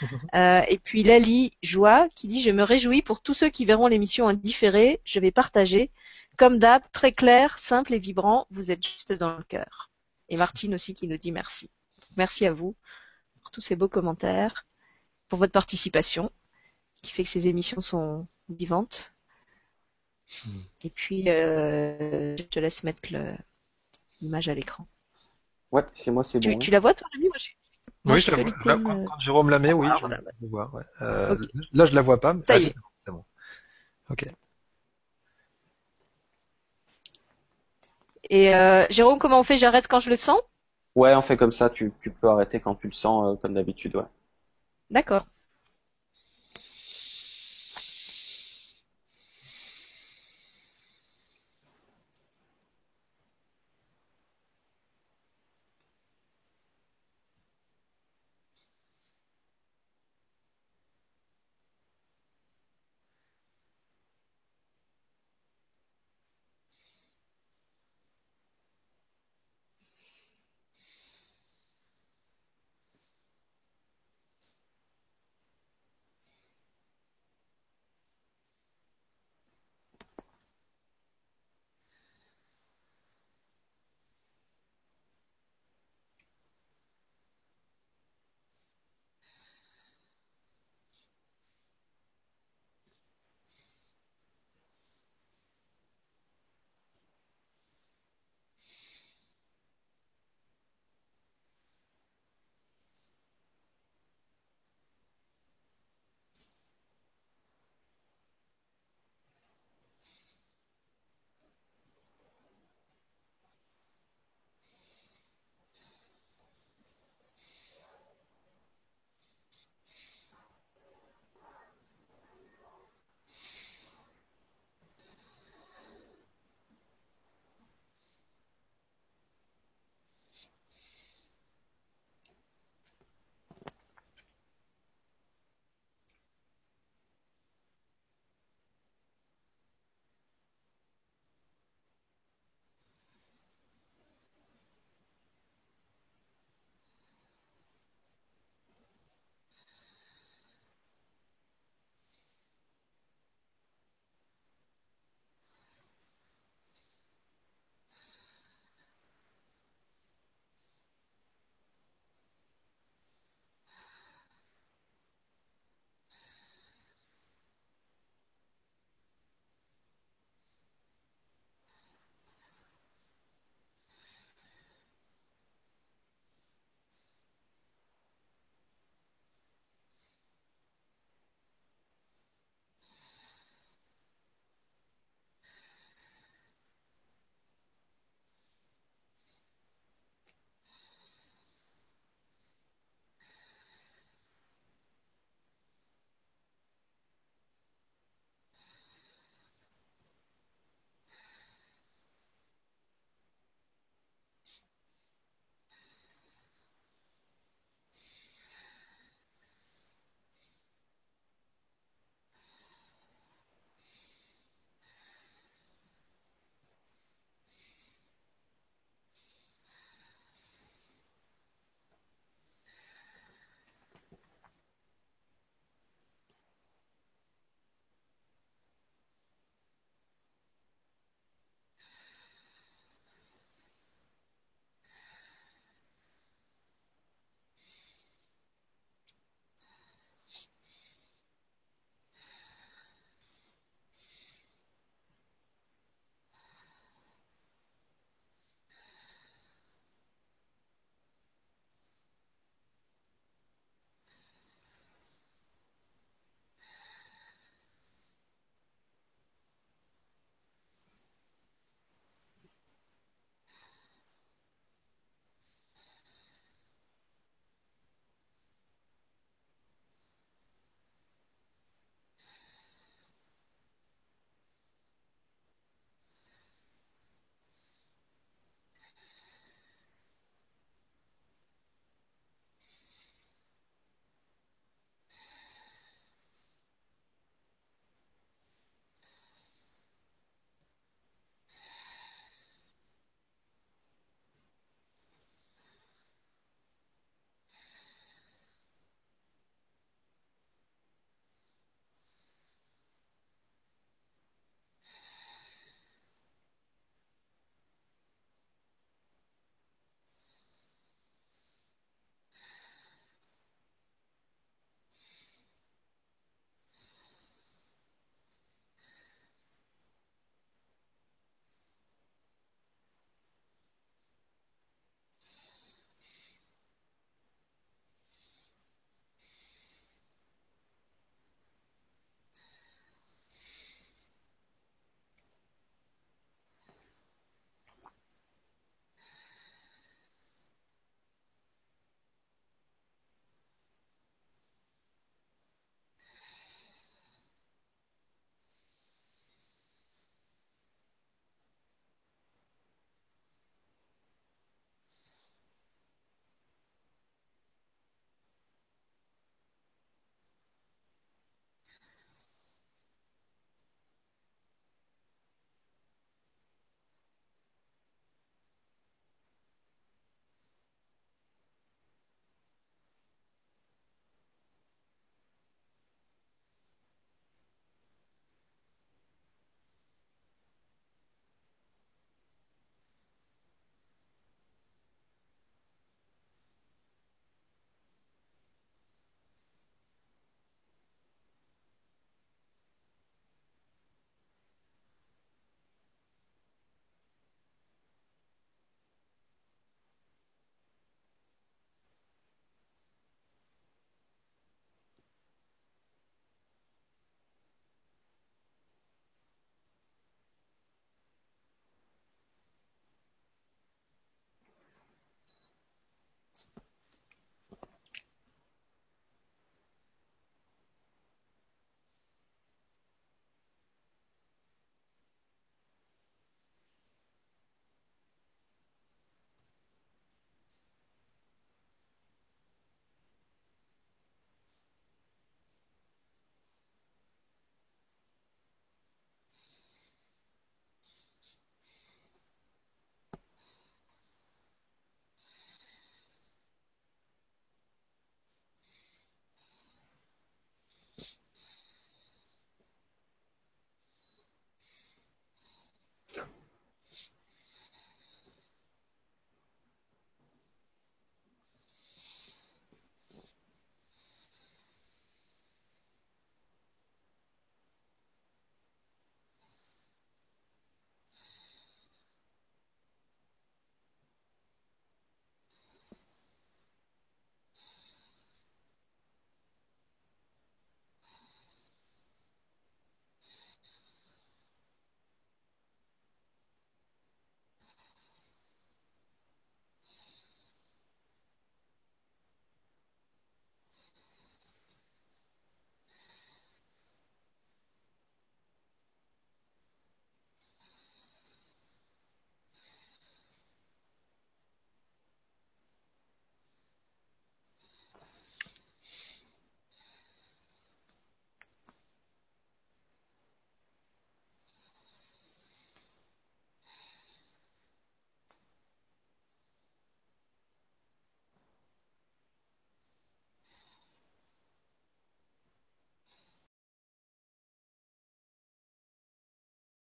[SPEAKER 1] Euh, et puis Lali Joie qui dit je me réjouis pour tous ceux qui verront l'émission en différé, je vais partager. Comme d'hab, très clair, simple et vibrant, vous êtes juste dans le cœur. Et Martine aussi qui nous dit merci. Merci à vous pour tous ces beaux commentaires, pour votre participation, qui fait que ces émissions sont vivantes.
[SPEAKER 3] Mm.
[SPEAKER 1] Et puis, euh, je te laisse mettre l'image à l'écran.
[SPEAKER 2] Ouais, chez moi c'est bon.
[SPEAKER 1] Tu, tu la vois toi, Rémi? Moi,
[SPEAKER 3] Oui, je la vois. Là, quand, quand Jérôme la met, oui,
[SPEAKER 1] Ah,
[SPEAKER 3] je,
[SPEAKER 1] voilà.
[SPEAKER 3] je vois. ouais. Euh. Là, je la vois pas. mais-
[SPEAKER 1] Ça
[SPEAKER 3] ah,
[SPEAKER 1] y est.
[SPEAKER 3] C'est bon. Ok.
[SPEAKER 1] Et euh, Jérôme, comment on fait J'arrête quand je le sens?
[SPEAKER 2] Ouais, on fait comme ça. Tu, tu peux arrêter quand tu le sens, euh, comme d'habitude. Ouais.
[SPEAKER 1] D'accord.